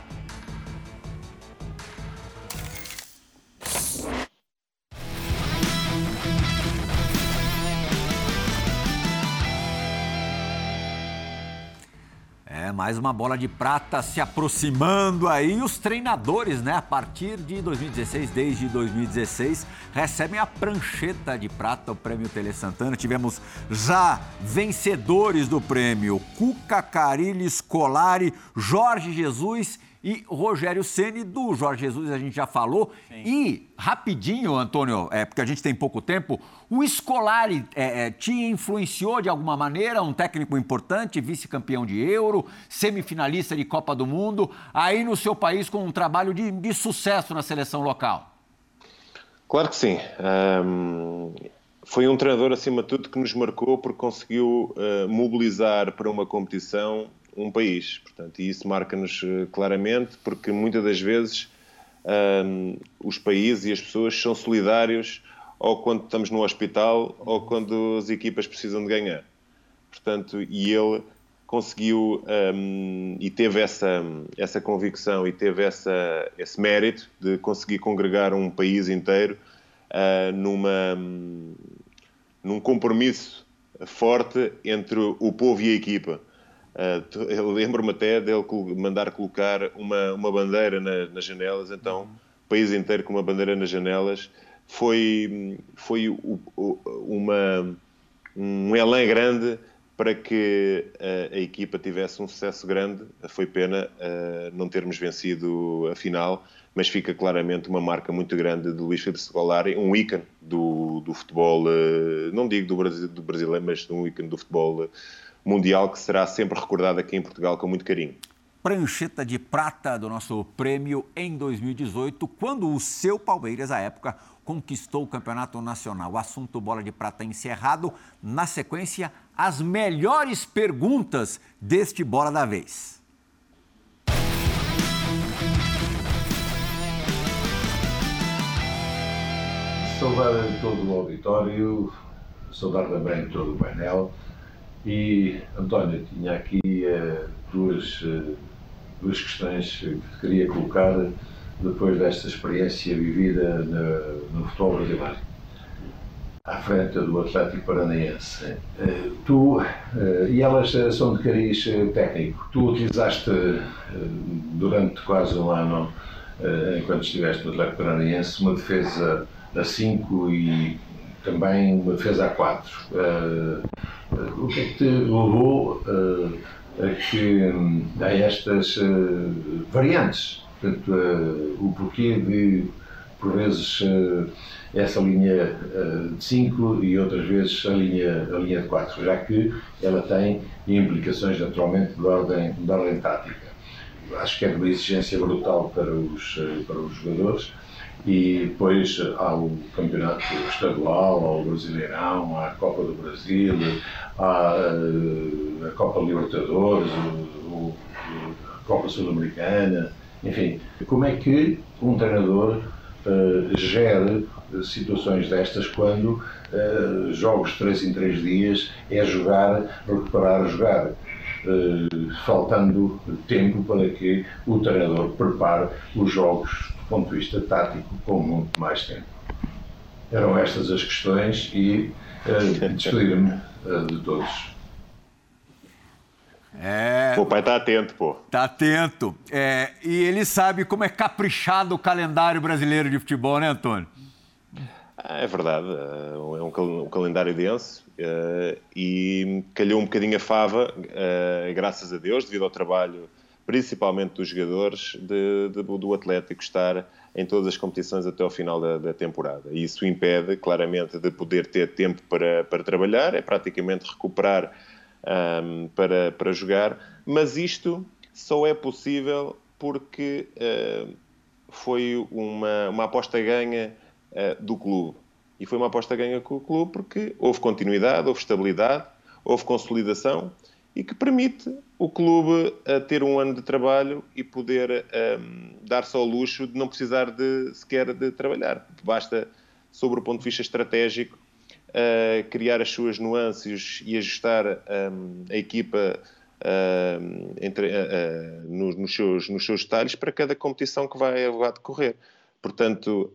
Mais uma bola de prata se aproximando aí. Os treinadores, né, a partir de 2016, desde 2016, recebem a prancheta de prata, o prêmio Tele Santana. Tivemos já vencedores do prêmio: Cuca Carilli Scolari, Jorge Jesus e Rogério Ceni do Jorge Jesus a gente já falou. Sim. E rapidinho, Antônio, é, porque a gente tem pouco tempo, o Scolari é, é, te influenciou de alguma maneira, um técnico importante, vice-campeão de Euro, semifinalista de Copa do Mundo, aí no seu país com um trabalho de, de sucesso na seleção local. Claro que sim. Um, foi um treinador, acima de tudo, que nos marcou porque conseguiu uh, mobilizar para uma competição um país. Portanto, e isso marca-nos eh, claramente, porque muitas das vezes um, os países e as pessoas são solidários ou quando estamos no hospital ou quando as equipas precisam de ganhar. Portanto, e ele conseguiu um, e teve essa, essa convicção e teve essa, esse mérito de conseguir congregar um país inteiro uh, numa, num compromisso forte entre o povo e a equipa. Uh, eu lembro-me até dele mandar colocar uma, uma bandeira na, nas janelas, então, o país inteiro com uma bandeira nas janelas. Foi, foi o, o, uma, um elan grande para que a, a, equipa tivesse um sucesso grande. Foi pena uh, não termos vencido a final, mas fica claramente uma marca muito grande de Luís Felipe Scolari, um ícone do, do futebol, uh, não digo do, Brasil, do brasileiro, mas um ícone do futebol Mundial que será sempre recordado aqui em Portugal com muito carinho. Prancheta de prata do nosso prêmio em 2018, quando o seu Palmeiras, à época, conquistou o Campeonato Nacional. O assunto Bola de Prata encerrado. Na sequência, as melhores perguntas deste Bola da Vez. Saudar todo o auditório, saudar também todo o painel. E, António, tinha aqui uh, duas, uh, duas questões que queria colocar depois desta experiência vivida no, futebol brasileiro à frente do Atlético Paranaense. Uh, tu, e elas são de cariz técnico, tu utilizaste durante quase um ano, enquanto estiveste no Atlético Paranaense, uma defesa a 5 e também uma defesa a 4. o que é que te levou a, que, a estas variantes? Portanto, o porquê de, por vezes, essa linha de 5 e outras vezes a linha, a linha de 4, já que ela tem implicações naturalmente de ordem, de ordem tática. Acho que é de uma exigência brutal para os, para os jogadores e depois há o campeonato estadual, o Brasileirão, a Copa do Brasil, há uh, a Copa Libertadores, a Copa Sul-Americana, enfim, como é que um treinador uh, gere situações destas quando uh, jogos de 3 em 3 dias é jogar, recuperar, jogar. Uh, faltando tempo para que o treinador prepare os jogos ponto de vista tático com muito mais tempo. Eram estas as questões e uh, despedir-me uh, de todos. É... O pai está atento, pô. Está atento. É, e ele sabe como é caprichado o calendário brasileiro de futebol, né, Antônio? É verdade, é um, calendário denso uh, e calhou um bocadinho a fava, uh, graças a Deus, devido ao trabalho principalmente dos jogadores de, de, do Atlético estar em todas as competições até ao final da, da, temporada. Isso impede claramente de poder ter tempo para, para trabalhar, é praticamente recuperar um, para, para jogar, mas isto só é possível porque uh, foi uma, uma aposta ganha uh, do clube. E foi uma aposta ganha com o clube porque houve continuidade, houve estabilidade, houve consolidação e que permite o clube uh, ter um ano de trabalho e poder um, ehm, dar-se ao luxo de não precisar de, sequer de trabalhar. Basta, sobre o ponto de vista estratégico, uh, criar as suas nuances e ajustar um, ehm, a equipa uh, entre, uh, nos, nos, seus, nos seus detalhes para cada competição que vai, vai decorrer. Portanto,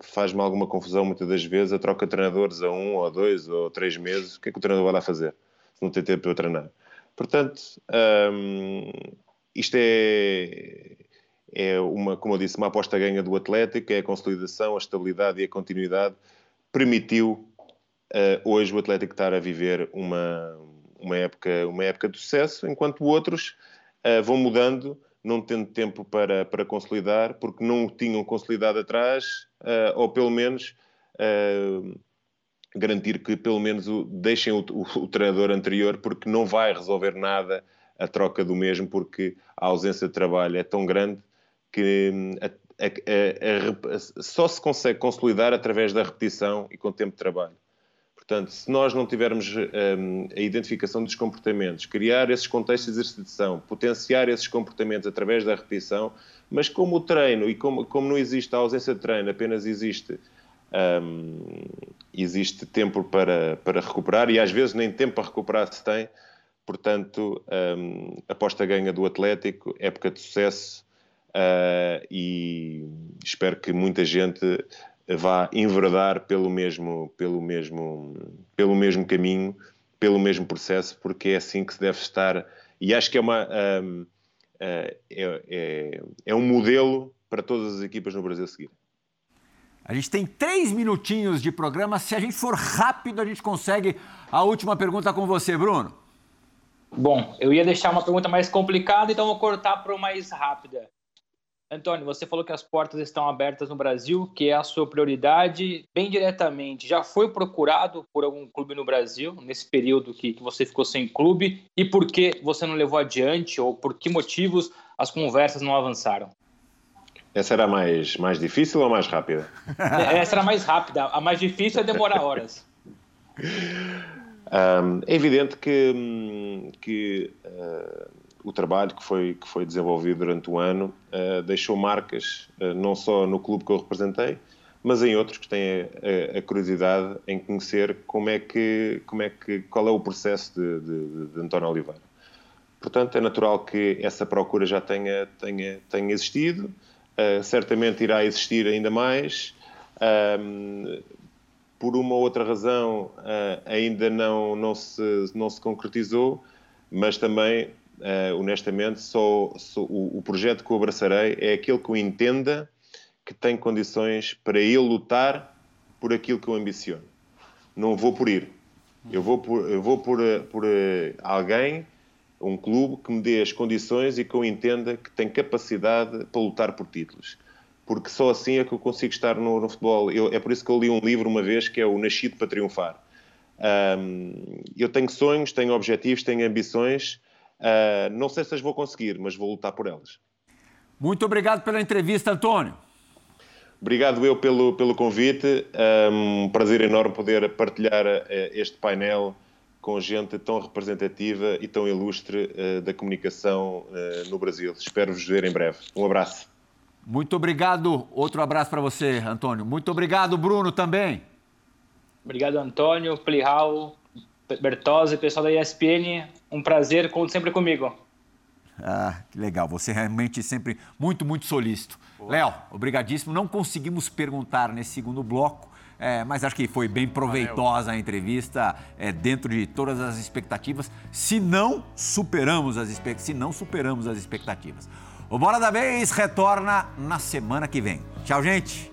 faz-me alguma confusão muitas das vezes a troca de treinadores a um, ou dois, ou três meses. O que é que o treinador vai lá fazer se não tem tempo para treinar? Portanto, um, isto é, é uma, como eu disse, uma aposta ganha do Atlético, é a consolidação, a estabilidade e a continuidade. Permitiu uh, hoje o Atlético estar a viver uma, uma, época, uma época de sucesso, enquanto outros uh, vão mudando não tendo tempo para, para consolidar, porque não o tinham consolidado atrás, uh, ou pelo menos garantir que pelo menos o, deixem o, o, o, treinador anterior, porque não vai resolver nada a troca do mesmo, porque a ausência de trabalho é tão grande que hum, a, a, a, só se consegue consolidar através da repetição e com tempo de trabalho. Portanto, se nós não tivermos um, a identificação dos comportamentos, criar esses contextos de exercitação, potenciar esses comportamentos através da repetição, mas como o treino e como, como não existe a ausência de treino, apenas existe, um, existe tempo para, para recuperar e às vezes nem tempo para recuperar se tem. Portanto, um, aposta ganha do Atlético, época de sucesso uh, e espero que muita gente vá enverdar pelo mesmo, pelo mesmo, pelo mesmo caminho, pelo mesmo processo, porque é assim que se deve estar. E acho que é uma um, é, é, é um modelo para todas as equipas no Brasil seguir. A gente tem três minutinhos de programa. Se a gente for rápido, a gente consegue a última pergunta com você, Bruno. Bom, eu ia deixar uma pergunta mais complicada, então vou cortar para uma mais rápida. Antônio, você falou que as portas estão abertas no Brasil, que é a sua prioridade. Bem diretamente, já foi procurado por algum clube no Brasil nesse período que, que você ficou sem clube? E por que você não levou adiante ou por que motivos as conversas não avançaram? Essa era mais, mais difícil ou mais rápida? É, essa era mais rápida. A mais difícil é demorar horas. Um, é evidente que, que uh, o trabalho que foi, que foi desenvolvido durante o ano uh, deixou marcas uh, não só no clube que eu representei, mas em outros que têm a, a, curiosidade em conhecer como é que, como é que, qual é o processo de, de, de António Oliveira. Portanto, é natural que essa procura já tenha, tenha, tenha existido, uh, certamente irá existir ainda mais. Um, por uma ou outra razão, uh, ainda não, não, se, não se concretizou, mas também, uh, honestamente, só, só o, o, projeto que eu abraçarei é aquele que eu entenda que tem condições para ele lutar por aquilo que eu ambiciono. Não vou por ir. Eu vou por, eu vou por, por alguém um clube que me dê as condições e que eu entenda que tem capacidade para lutar por títulos. Porque só assim é que eu consigo estar no, no futebol. Eu, é por isso que eu li um livro uma vez que é o Nascido para Triunfar. Um, eu tenho sonhos, tenho objetivos, tenho ambições. Uh, não sei se as vou conseguir, mas vou lutar por elas. Muito obrigado pela entrevista, Antônio. Obrigado eu pelo, pelo convite. Um prazer enorme poder partilhar uh, este painel com gente tão representativa e tão ilustre uh, da comunicação uh, no Brasil. Espero vos ver em breve. Um abraço. Muito obrigado. Outro abraço para você, Antônio. Muito obrigado, Bruno, também. Obrigado, Antônio, Plihal, Bertozzi, pessoal da ESPN. Um prazer, conte sempre comigo. Ah, que legal. Você realmente sempre muito, muito solícito. Léo, obrigadíssimo. Não conseguimos perguntar nesse segundo bloco é, mas acho que foi bem proveitosa a entrevista, é, dentro de todas as expectativas, se não superamos as, se não superamos as expectativas. O Bola da Vez retorna na semana que vem. Tchau, gente!